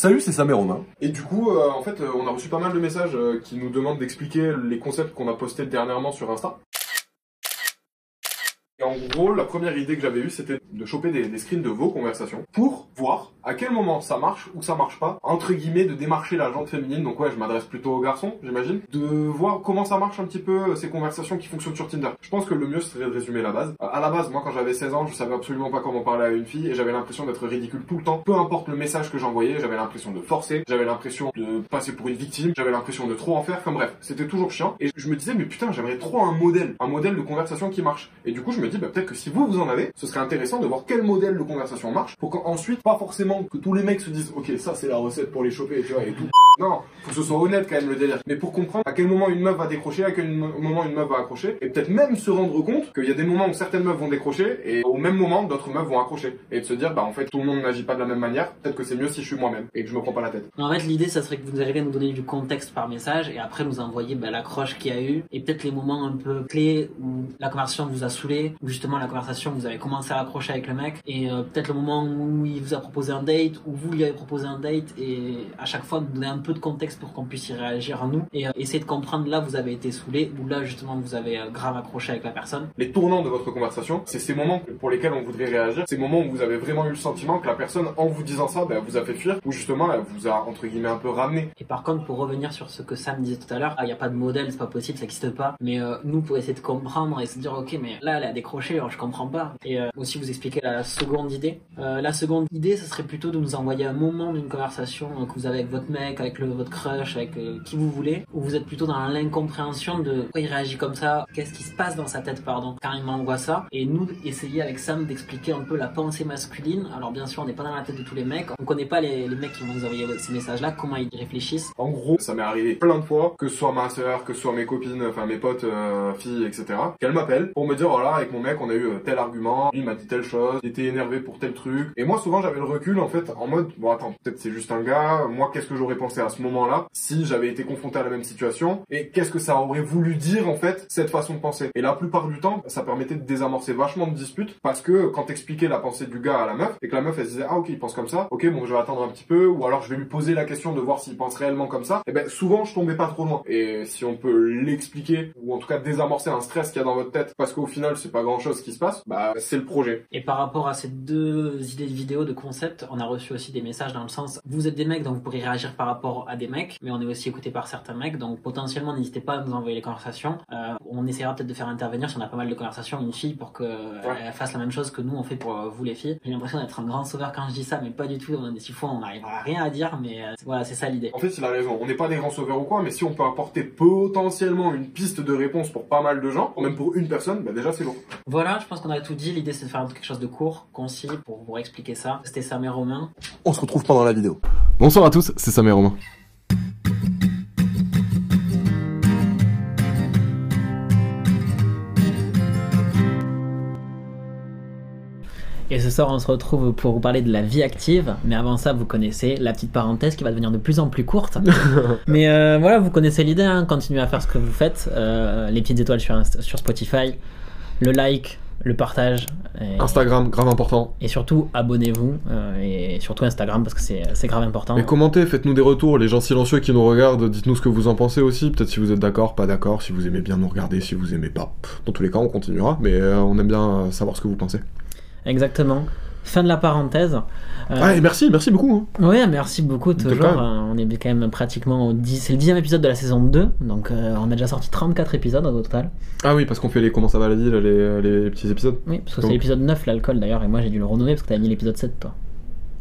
Salut, c'est Sam et Romain. Et du coup, euh, en fait, euh, on a reçu pas mal de messages euh, qui nous demandent d'expliquer les concepts qu'on a postés dernièrement sur Insta. En gros, la première idée que j'avais eue, c'était de choper des, screens de vos conversations pour voir à quel moment ça marche ou ça marche pas, entre guillemets, de démarcher la jante féminine. Donc ouais, je m'adresse plutôt aux garçons, j'imagine. De voir comment ça marche un petit peu euh, ces conversations qui fonctionnent sur Tinder. Je pense que le mieux serait de résumer la base. À la base, moi quand j'avais 16 ans, je savais absolument pas comment parler à une fille et j'avais l'impression d'être ridicule tout le temps. Peu importe le message que j'envoyais, j'avais l'impression de forcer, j'avais l'impression de passer pour une victime, j'avais l'impression de trop en faire. Enfin bref, c'était toujours chiant. Et je me disais, mais putain, j'aimerais trop un modèle, un modèle de conversation qui marche. Et du coup, je me dis, bah, peut-être que si vous vous en avez, ce serait intéressant de voir quel modèle de conversation marche pour qu'ensuite, pas forcément que tous les mecs se disent, ok, ça c'est la recette pour les choper, tu vois, et tout. Non, que ce soit honnête quand même le délire. Mais pour comprendre à quel moment une meuf va décrocher, à quel moment une meuf va accrocher, et peut-être même se rendre compte qu'il y a des moments où certaines meufs vont décrocher, et au même moment d'autres meufs vont accrocher. Et de se dire, bah en fait tout le monde n'agit pas de la même manière, peut-être que c'est mieux si je suis moi-même, et que je me prends pas la tête. En fait, l'idée, ça serait que vous arriviez à nous donner du contexte par message et après nous envoyer bah, l'accroche qu'il y a eu et peut-être les moments un peu clés où la conversation vous a saoulé, justement la conversation vous avez commencé à accrocher avec le mec et euh, peut-être le moment où il vous a proposé un date, ou vous lui avez proposé un date et à chaque fois nous donner un peu de contexte pour qu'on puisse y réagir à nous et euh, essayer de comprendre là vous avez été saoulé ou là justement vous avez euh, grave accroché avec la personne. Les tournants de votre conversation, c'est ces moments pour lesquels on voudrait réagir, ces moments où vous avez vraiment eu le sentiment que la personne, en vous disant ça, bah, vous a fait fuir, ou justement elle vous a entre guillemets un peu ramené. Et par contre, pour revenir sur ce que Sam disait tout à l'heure, il n'y a pas de modèle, c'est pas possible, ça n'existe pas. Mais euh, nous, pour essayer de comprendre et se dire, ok, mais là, elle a décroché, alors je comprends pas. Et euh, aussi vous expliquer la seconde idée. Euh, la seconde idée, ce serait plutôt de nous envoyer un moment d'une conversation que vous avez avec votre mec, avec le, votre crush, avec euh, qui vous voulez, où vous êtes plutôt dans l'incompréhension de pourquoi il réagit comme ça, qu'est-ce qui se passe dans sa tête, pardon, quand il m'envoie ça. Et nous, essayer avec Sam d'expliquer un peu la pensée masculine. Alors bien sûr, on n'est pas dans la tête de tous les mecs, on connaît pas les, mecs qui vont nous envoyer ces messages-là, comment ils réfléchissent. En gros, ça m'est arrivé plein de fois, que ce soit ma sœur, que ce soit mes copines, enfin mes potes, filles, etc., qu'elles m'appellent pour me dire, voilà, avec mon mec, on a eu euh, tel argument, il m'a dit telle chose, il était énervé pour tel truc. Et moi, souvent, j'avais le recul, en fait, en mode, bon, attends, peut-être c'est juste un gars, moi, qu'est-ce que j'aurais pensé à ce moment-là, si j'avais été confronté à la même situation, et qu'est-ce que ça aurait voulu dire, en fait, cette façon de penser. Et la plupart du temps, ça permettait de désamorcer vachement de disputes, parce que quand t'expliquais la pensée du gars à la meuf, et que la meuf, elle se disait, ah, ok, il pense comme ça, ok, bon, je vais attendre un petit peu, ou alors je vais lui poser la question de voir s'il pense réellement comme ça, et ben, souvent, je tombais pas trop loin. Et si on peut l'expliquer, ou en tout cas désamorcer un stress qu'il y a dans votre tête, parce qu'au final, c'est pas grand chose qui se passe, bah, c'est le projet. Et par rapport à ces deux idées de vidéo, de concept, on a reçu aussi des messages dans le sens, vous êtes des mecs, donc vous pourrez réagir par rapport à des mecs, mais on est aussi écouté par certains mecs, donc potentiellement, n'hésitez pas à nous envoyer les conversations. Euh, on essaiera peut-être de faire intervenir, si on a pas mal de conversations, une fille pour qu'elle elle fasse la même chose que nous, on fait pour euh, vous les filles. J'ai l'impression d'être un grand sauveur quand je dis ça, mais pas du tout. On a des six fois, on n'arrivera à rien à dire, mais euh, voilà, c'est ça l'idée. En fait, il a raison. On n'est pas des grands sauveurs ou quoi, mais si on peut apporter potentiellement une piste de réponse pour pas mal de gens, ou même pour une personne, bah déjà c'est lourd. Voilà, je pense qu'on a tout dit. L'idée, c'est de faire quelque chose de court, concis, pour vous expliquer ça. C'était Sam et Romain. On se retrouve pendant la vidéo. Bonsoir à tous, c'est Sam et Romain. Et ce soir, on se retrouve pour vous parler de la vie active. Mais avant ça, vous connaissez la petite parenthèse qui va devenir de plus en plus courte. mais euh, voilà, vous connaissez l'idée. Hein, continuez à faire ce que vous faites. Euh, les petites étoiles sur Spotify, le like, le partage. Et, Instagram, grave important. et surtout, abonnez-vous. euh, et surtout Instagram parce que c'est c'est grave important. Et commentez, faites-nous des retours. Les gens silencieux qui nous regardent, dites-nous ce que vous en pensez aussi. Peut-être si vous êtes d'accord, pas d'accord, si vous aimez bien nous regarder, si vous aimez pas. Dans tous les cas, on continuera, mais euh, on aime bien euh, savoir ce que vous pensez. Exactement. Fin de la parenthèse. Euh, Ah, et merci, merci beaucoup. hein. Ouais, merci beaucoup toujours. Euh, on est quand même pratiquement au 10, c'est le dixième épisode de la saison 2, donc euh, on a déjà sorti 34 épisodes au total. Ah oui, parce qu'on fait les comment ça va la vie, là, les, les petits épisodes. Oui, parce que c'est l'épisode 9 l'alcool d'ailleurs, et moi j'ai dû le renommer parce que t'avais mis l'épisode 7 toi.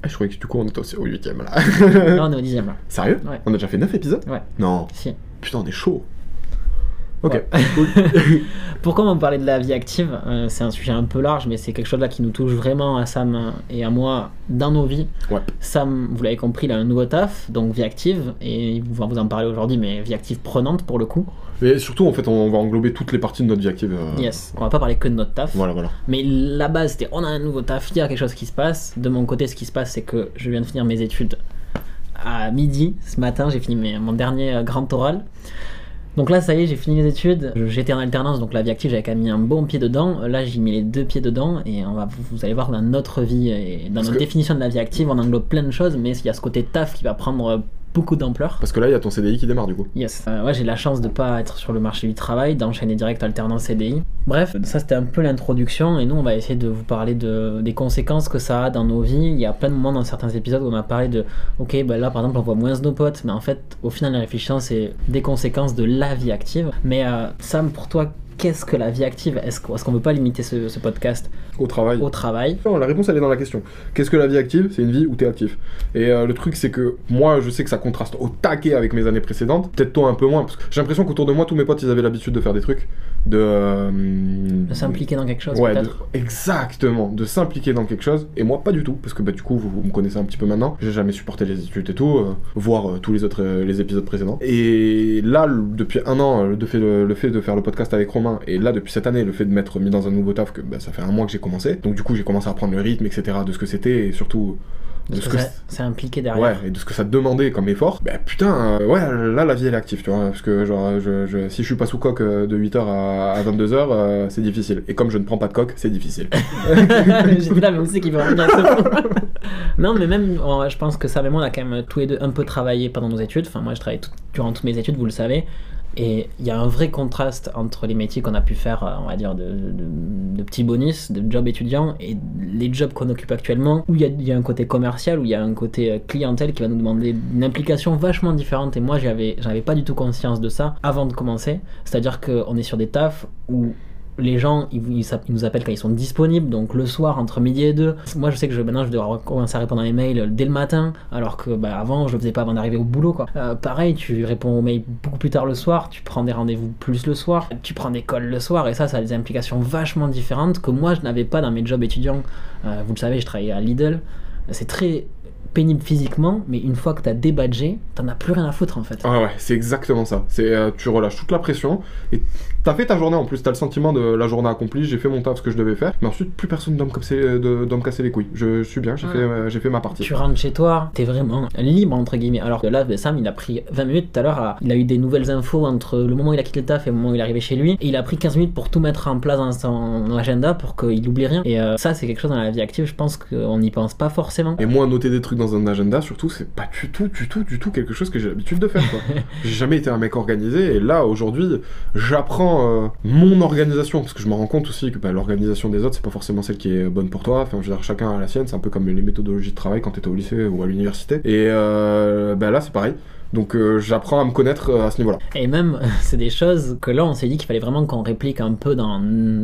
Ah, je croyais que du coup on était aussi au 8ème là. Là on est au dixième là. Sérieux? Ouais. On a déjà fait 9 épisodes? Ouais. Non. Si. Putain, on est chaud. Ok. Pourquoi on parlait de la vie active? Euh, C'est un sujet un peu large, mais c'est quelque chose là qui nous touche vraiment à Sam et à moi dans nos vies. Ouais. Sam, vous l'avez compris, il a un nouveau taf, donc vie active, et il va vous en parler aujourd'hui, mais vie active prenante pour le coup. Mais surtout, en fait, on va englober toutes les parties de notre vie active. euh, Yes, on va pas parler que de notre taf. Voilà, voilà. Mais la base, c'était on a un nouveau taf, il y a quelque chose qui se passe. De mon côté, ce qui se passe, c'est que je viens de finir mes études à midi ce matin. J'ai fini mes- mon dernier euh, grand oral. Donc là, ça y est, j'ai fini les études. J'étais en alternance, donc la vie active, j'avais quand même mis un bon pied dedans. Là, j'ai mis les deux pieds dedans et on va, vous, allez voir dans notre vie et dans Parce notre que- définition de la vie active, on englobe plein de choses, mais il y a ce côté taf qui va prendre beaucoup d'ampleur. Parce que là, il y a ton CDI qui démarre du coup. Yes. Euh, ouais, j'ai la chance de pas être sur le marché du travail, d'enchaîner direct alternance CDI. Bref, ça c'était un peu l'introduction et nous on va essayer de vous parler de, des conséquences que ça a dans nos vies. Il y a plein de moments dans certains épisodes où on a parlé de ok, bah là par exemple on voit moins nos potes, mais en fait au final en réfléchissant c'est des conséquences de la vie active. Mais euh, Sam, pour toi, qu'est-ce que la vie active? Est-ce qu'on qu'on veut pas limiter ce, ce podcast? Au travail. au travail Non, la réponse elle est dans la question. Qu'est-ce que la vie active? C'est une vie où t'es actif. Et euh, le truc c'est que moi je sais que ça contraste au taquet avec mes années précédentes. Peut-être toi un peu moins parce que j'ai l'impression qu'autour de moi tous mes potes ils avaient l'habitude de faire des trucs, de euh, De s'impliquer dans quelque chose Ouais, de- exactement, de s'impliquer dans quelque chose. Et moi, pas du tout, parce que bah, du coup, vous, vous me connaissez un petit peu maintenant. J'ai jamais supporté les études et tout, euh, voir euh, tous les autres les épisodes précédents. Et là, depuis un an, le fait, le, le fait de faire le podcast avec Romain, et là, depuis cette année, le fait de m'être mis dans un nouveau taf, que bah, ça fait un mois que j'ai Donc du coup, j'ai commencé à prendre le rythme, etc., de ce que c'était, et surtout de ce que que ça- impliqué derrière. Ouais, et de ce que ça demandait comme effort, bah putain, euh, ouais, là la vie elle est active, tu vois, parce que genre, je, je- si je suis pas sous coque euh, de 8h à, à 22h, c'est difficile. Et comme je ne prends pas de coque, c'est difficile. J'étais là, mais où c'est qu'il veut revenir à ce point Non, mais même, euh, je pense que ça, même on a quand même tous les deux un peu travaillé pendant nos études. Enfin, moi, je travaille tout- durant toutes mes études, vous le savez. Et il y a un vrai contraste entre les métiers qu'on a pu faire, euh, on va dire, de, petits bonus, de jobs étudiants, et les jobs qu'on occupe actuellement, où il y, a, un côté commercial, où il y a un côté euh, clientèle qui va nous demander une implication vachement différente. Et moi, j'avais, j'avais pas du tout conscience de ça avant de commencer. C'est-à-dire qu'on est sur des tafs où les gens, ils, nous appellent quand ils sont disponibles, donc le soir entre midi et deux. Moi, je sais que je, maintenant, je dois commencer à répondre à mes mails dès le matin, alors que bah, avant, je le faisais pas avant d'arriver au boulot. Quoi. Euh, pareil, tu réponds aux mails beaucoup plus tard le soir, tu prends des rendez-vous plus le soir, tu prends des calls le soir, et ça, ça a des implications vachement différentes que moi, je n'avais pas dans mes jobs étudiants. Euh, vous le savez, je travaillais à Lidl. C'est très pénible physiquement, mais une fois que t'as débadgé, t'en as plus rien à foutre en fait. Ouais, ouais, c'est exactement ça. C'est euh, tu relâches toute la pression et t'as fait ta journée en plus. T'as le sentiment de la journée accomplie. J'ai fait mon taf, ce que je devais faire. Mais ensuite, plus personne doit me casser, de, doit me casser les couilles. Je suis bien. J'ai Ouais. fait, euh, j'ai fait ma partie. Tu rentres chez toi, t'es vraiment libre entre guillemets. Alors que là, Sam, il a pris 20 minutes tout à l'heure. Il a eu des nouvelles infos entre le moment où il a quitté le taf et le moment où il est arrivé chez lui. Et il a pris 15 minutes pour tout mettre en place dans son agenda pour qu'il oublie rien. Et euh, ça, c'est quelque chose dans la vie active, je pense qu'on n'y pense pas forcément. Et moi, noter des trucs dans un agenda, surtout, c'est pas du tout, du tout, du tout quelque chose que j'ai l'habitude de faire. quoi. j'ai jamais été un mec organisé, et là, aujourd'hui, j'apprends euh, mon organisation, parce que je me rends compte aussi que bah, l'organisation des autres, c'est pas forcément celle qui est bonne pour toi. Enfin, je veux dire, chacun a la sienne, c'est un peu comme les méthodologies de travail quand t'étais au lycée ou à l'université. Et euh, bah, là, c'est pareil. Donc, euh, j'apprends à me connaître euh, à ce niveau-là. Et même, c'est des choses que là, on s'est dit qu'il fallait vraiment qu'on réplique un peu dans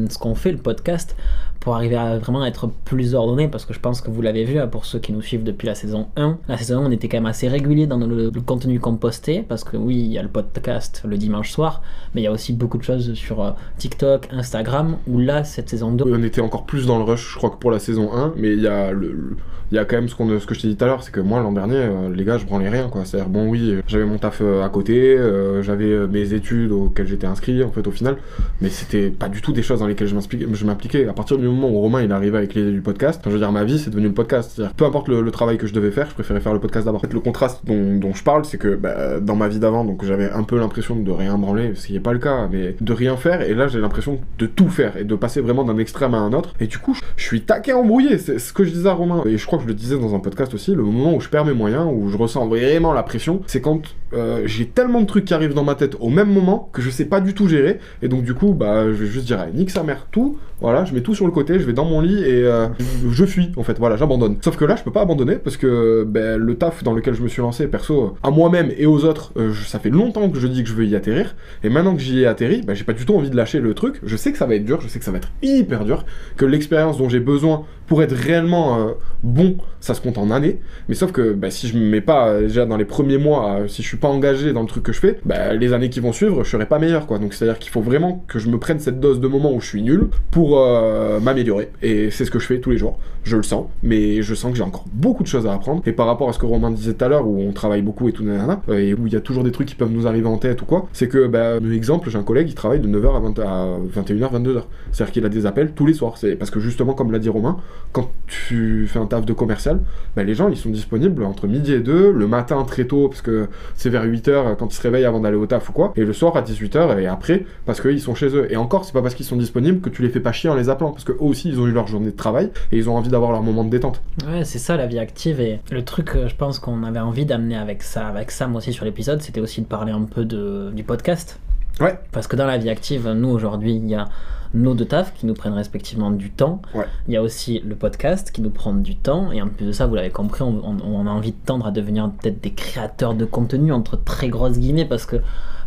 ce qu'on fait, le podcast, pour arriver à vraiment être plus ordonné, parce que je pense que vous l'avez vu, hein, pour ceux qui nous suivent depuis la saison 1. La saison 1, on était quand même assez régulier dans le, contenu qu'on postait, parce que oui, il y a le podcast le dimanche soir, mais il y a aussi beaucoup de choses sur euh, TikTok, Instagram, où là, cette saison 2, On était encore plus dans le rush, je crois que pour la saison 1, mais il y a le, il y a quand même ce, qu'on, ce que je t'ai dit tout à l'heure, c'est que moi l'an dernier, euh, les gars, je branlais rien quoi. C'est-à-dire bon oui, euh, j'avais mon taf à côté, j'avais mes études auxquelles j'étais inscrit en fait au final, mais c'était pas du tout des choses dans lesquelles je m'impliquais. À partir du moment où Romain il est avec l'idée du podcast, enfin, je veux dire ma vie c'est devenu le podcast. C'est-à-dire peu importe le, travail que je devais faire, je préférais faire le podcast d'abord. En fait, le contraste dont, dont je parle, c'est que bah, dans ma vie d'avant, donc j'avais un peu l'impression de rien branler, ce qui n'est pas le cas, mais de rien faire, et là j'ai l'impression de tout faire et de passer vraiment d'un extrême à un autre. Et du coup, je suis taqué embrouillé. C'est ce que je disais à Romain, et je crois que je le disais dans un podcast aussi. Le moment où je perds mes moyens, où je ressens vraiment la pression, c'est quand euh, j'ai tellement de trucs qui arrivent dans ma tête au même moment que je sais pas du tout gérer. Et donc du coup, bah, je vais juste dire, nique sa mère, tout. Voilà, je mets tout sur le côté, je vais dans mon lit et euh, je fuis. En fait, voilà, j'abandonne. Sauf que là, je peux pas abandonner parce que ben, le taf dans lequel je me suis lancé, perso, à moi-même et aux autres, euh, ça fait longtemps que je dis que je veux y atterrir. Et maintenant que j'y ai atterri, ben, j'ai pas du tout envie de lâcher le truc. Je sais que ça va être dur, je sais que ça va être hyper dur, que l'expérience dont j'ai besoin pour être réellement bon, ça se compte en années. Mais sauf que bah, si je me mets pas déjà dans les premiers mois, si je suis engagé dans le truc que je fais, bah, les années qui vont suivre, je serai pas meilleur quoi. Donc c'est à dire qu'il faut vraiment que je me prenne cette dose de moments où je suis nul pour euh, m'améliorer. Et c'est ce que je fais tous les jours. Je le sens, mais je sens que j'ai encore beaucoup de choses à apprendre. Et par rapport à ce que Romain disait tout à l'heure, où on travaille beaucoup et tout, euh, et où il y a toujours des trucs qui peuvent nous arriver en tête ou quoi, c'est que, bah, exemple, j'ai un collègue qui travaille de 9h à, 20 à 21h, 22h. C'est-à-dire qu'il a des appels tous les soirs. C'est parce que justement, comme l'a dit Romain, quand tu fais un taf de commercial, bah, les gens ils sont disponibles entre midi et deux, le matin très tôt, parce que c'est vers 8h quand ils se réveillent avant d'aller au taf ou quoi, et le soir à 18h et après parce qu'ils sont chez eux. Et encore, c'est pas parce qu'ils sont disponibles que tu les fais pas chier en les appelant, parce que eux aussi ils ont eu leur journée de travail et ils ont envie d'avoir leur moment de détente. Ouais, c'est ça la vie active et le truc que je pense qu'on avait envie d'amener avec ça, avec Sam aussi sur l'épisode, c'était aussi de parler un peu de, du podcast. Ouais. Parce que dans la vie active, nous aujourd'hui, il y a nos deux tafs qui nous prennent respectivement du temps. Ouais. Il y a aussi le podcast qui nous prend du temps. Et en plus de ça, vous l'avez compris, on, on- on a envie de tendre à devenir peut-être des créateurs de contenu entre très grosses guillemets parce que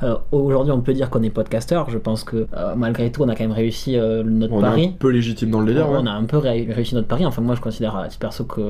euh, aujourd'hui on peut dire qu'on est podcasteur. Je pense que euh, malgré tout, on a quand même réussi euh, notre On est pari. un peu légitime dans le délire, ouais. On a un peu ré- réussi notre pari. Enfin, moi, je considère à titre perso que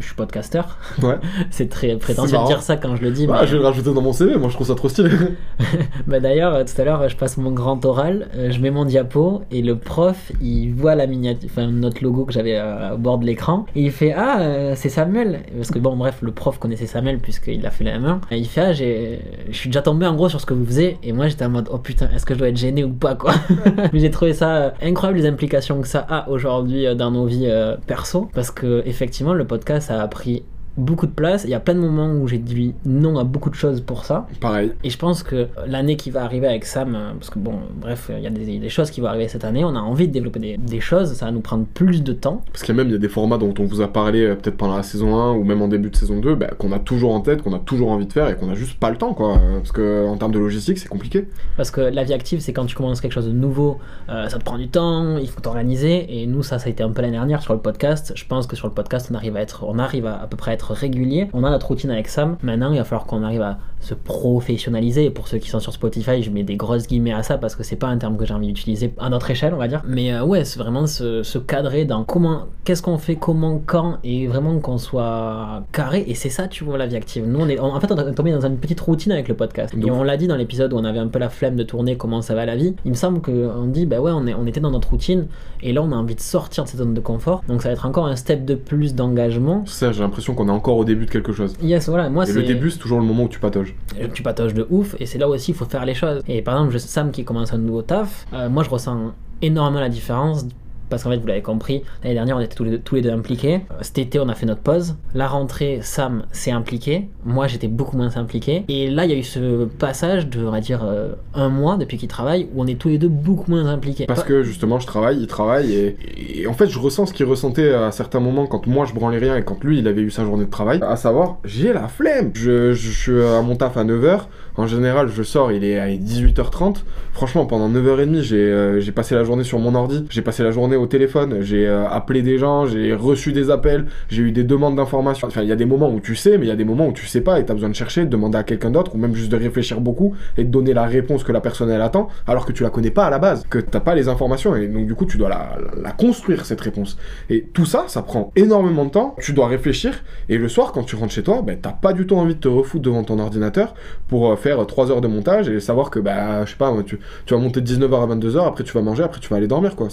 je suis podcasteur. Ouais. C'est très prétentieux de dire ça quand je le dis. Bah, mais... je vais le rajouter dans mon CV, moi je trouve ça trop stylé. Bah, D'ailleurs, tout à l'heure, je passe mon grand oral, je mets mon diapo et le prof, il voit la miniature, enfin notre logo que j'avais au bord de l'écran et il fait ah c'est Samuel parce que bon bref le prof connaissait Samuel puisqu'il a fait la M1 et il fait ah je suis déjà tombé en gros sur ce que vous faisiez et moi j'étais en mode oh putain est-ce que je dois être gêné ou pas quoi. Mais j'ai trouvé ça euh, incroyable les implications que ça a aujourd'hui euh, dans nos vies euh, perso. Parce que effectivement le podcast a pris beaucoup de place il y a plein de moments où j'ai dit non à beaucoup de choses pour ça Pareil. et je pense que l'année qui va arriver avec Sam, euh, parce que bon, bref, il y a des, des choses qui vont arriver cette année, on a envie de développer des, des choses, ça va nous prendre plus de temps. Parce qu'il y a même il y a des formats dont on vous a parlé euh, peut-être pendant la saison 1 ou même en début de saison 2, bah, qu'on a toujours en tête, qu'on a toujours envie de faire et qu'on a juste pas le temps quoi. Euh, Parce que en termes de logistique c'est compliqué. Parce que la vie active, c'est quand tu commences quelque chose de nouveau, euh, ça te prend du temps, il faut t'organiser. Et nous, ça, ça a été un peu l'année dernière sur le podcast. Je pense que sur le podcast, on arrive à être, on arrive à, à peu près être régulier. On a notre routine avec Sam. Maintenant, il va falloir qu'on arrive à se professionnaliser. Et pour ceux qui sont sur Spotify, je mets des grosses guillemets à ça parce que c'est pas un terme que j'ai envie d'utiliser à notre échelle, on va dire. Mais euh, ouais, c'est vraiment se, se cadrer dans comment, qu'est-ce qu'on fait, comment, quand, et vraiment qu'on soit carré. Et c'est ça, tu vois, la vie active. Nous, on est, en fait, on est tombé dans une petite routine avec le podcast. Et on l'a dit dans l'épisode où on avait un peu la flemme de tourner, comment ça va la vie. Il me semble qu'on dit, bah ouais, on, est, on était dans notre routine, et là, on a envie de sortir de cette zone de confort. Donc ça va être encore un step de plus d'engagement. Ça j'ai l'impression qu'on est encore au début de quelque chose. Yes, voilà, moi Et c'est. le début c'est toujours le moment où tu patauges. tu patauges de ouf et c'est là aussi il faut faire les choses et par exemple Sam qui commence un nouveau taf euh, moi je ressens énormément la différence parce qu'en fait vous l'avez compris l'année dernière on était tous les, deux, impliqués Euh, cet été on a fait notre pause la rentrée Sam s'est impliqué moi j'étais beaucoup moins impliqué et là il y a eu ce passage de on va dire euh, un mois depuis qu'il travaille où on est tous les deux beaucoup moins impliqués Parce que justement je travaille, il travaille et, en fait je ressens ce qu'il ressentait à certains moments quand moi je branlais rien et quand lui il avait eu sa journée de travail. À savoir, j'ai la flemme. Je, suis à mon taf à 9h. En général je sors, il est à 18h30. Franchement pendant 9h30 j'ai euh, j'ai passé la journée sur mon ordi. J'ai passé la journée téléphone. J'ai euh, appelé des gens, j'ai reçu des appels, j'ai eu des demandes d'informations. Enfin il y a des moments où tu sais mais il y a des moments où tu sais pas et t'as besoin de chercher, de demander à quelqu'un d'autre ou même juste de réfléchir beaucoup et de donner la réponse que la personne elle attend alors que tu la connais pas à la base, que t'as pas les informations et donc du coup tu dois la, construire cette réponse. Et tout ça, ça prend énormément de temps, tu dois réfléchir et le soir quand tu rentres chez toi, ben, t'as pas du tout envie de te refoutre devant ton ordinateur pour euh, faire 3 heures de montage et savoir que bah je sais pas, tu, tu vas monter de 19h à 22h, après tu vas manger, après tu vas aller dormir quoi.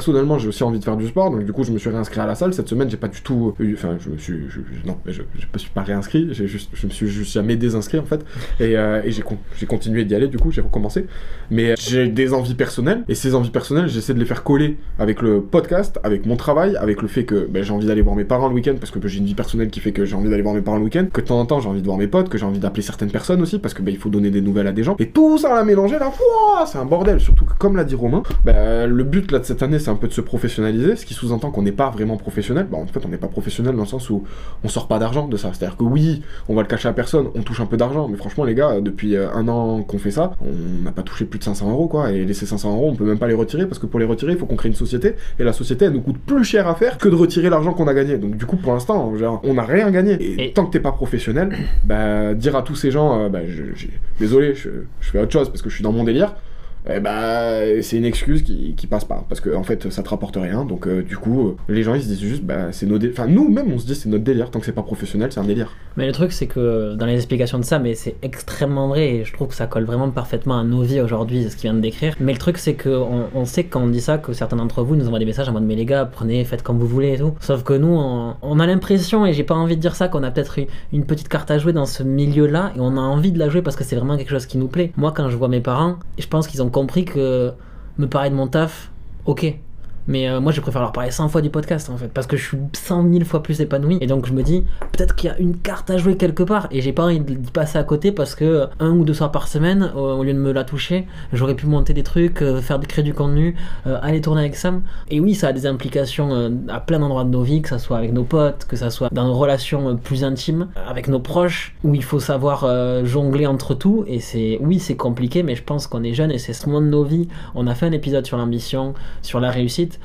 Euh, personnellement j'ai aussi envie de faire du sport donc du coup je me suis réinscrit à la salle. Cette semaine, j'ai pas du tout eu, enfin je me suis, non je, je me suis pas réinscrit, j'ai juste, je me suis juste jamais désinscrit en fait. Et, euh, j'ai, j'ai continué d'y aller du coup j'ai recommencé. Mais euh, j'ai des envies personnelles et ces envies personnelles j'essaie de les faire coller avec le podcast avec mon travail avec le fait que ben, j'ai envie d'aller voir mes parents le week-end parce que j'ai une vie personnelle qui fait que j'ai envie d'aller voir mes parents le week-end que de temps en temps j'ai envie de voir mes potes que j'ai envie d'appeler certaines personnes aussi parce que ben, il faut donner des nouvelles à des gens. Et tout ça à la mélanger là c'est un bordel. Surtout que comme l'a dit Romain ben, le but là de cette année c'est un peu de se professionnaliser ce qui sous-entend qu'on n'est pas vraiment professionnel. Ben, en fait on n'est pas professionnel dans le sens où on sort pas d'argent de ça. C'est à dire que oui on va le cacher à personne on touche un peu d'argent mais franchement les gars depuis euh, un an qu'on fait ça on n'a pas touché plus de 500 euros quoi. Et les ces 500 euros on peut même pas les retirer parce que pour les retirer il faut qu'on crée une société. Et la société elle nous coûte plus cher à faire que de retirer l'argent qu'on a gagné. Donc du coup pour l'instant on n'a rien gagné. Et, Et- tant que t'es pas professionnel bah dire à tous ces gens euh, bah, je, désolé je, je fais autre chose parce que je suis dans mon délire eh bah, c'est une excuse qui, qui passe pas parce que en fait ça te rapporte rien donc euh, du coup euh, les gens ils se disent juste bah c'est nos dé- enfin nous même on se dit c'est notre délire tant que c'est pas professionnel c'est un délire Mais le truc, c'est que dans les explications de ça, mais c'est extrêmement vrai et je trouve que ça colle vraiment parfaitement à nos vies aujourd'hui, ce qu'il vient de décrire. Mais le truc, c'est que on, sait quand on dit ça, que certains d'entre vous nous envoient des messages en mode mais les gars, prenez, faites comme vous voulez et tout. Sauf que nous, on, a l'impression, et j'ai pas envie de dire ça, qu'on a peut-être une petite carte à jouer dans ce milieu-là et on a envie de la jouer parce que c'est vraiment quelque chose qui nous plaît. Moi, quand je vois mes parents, je pense qu'ils ont compris que me parler de mon taf, ok. Mais euh, moi, je préfère leur parler 100 fois du podcast en fait, parce que je suis 100 000 fois plus épanoui. Et donc, je me dis, peut-être qu'il y a une carte à jouer quelque part, et j'ai pas envie d'y passer à côté parce que euh, un ou deux soirs par semaine, au lieu de me la toucher, j'aurais pu monter des trucs, euh, faire créer du contenu, euh, aller tourner avec Sam. Et oui, ça a des implications à plein d'endroits de nos vies, que ça soit avec nos potes, que ça soit dans nos relations plus intimes, avec nos proches, où il faut savoir jongler entre tout. Et c'est, oui, c'est compliqué, mais je pense qu'on est jeune et c'est ce moment de nos vies. On a fait un épisode sur l'ambition, sur la réussite.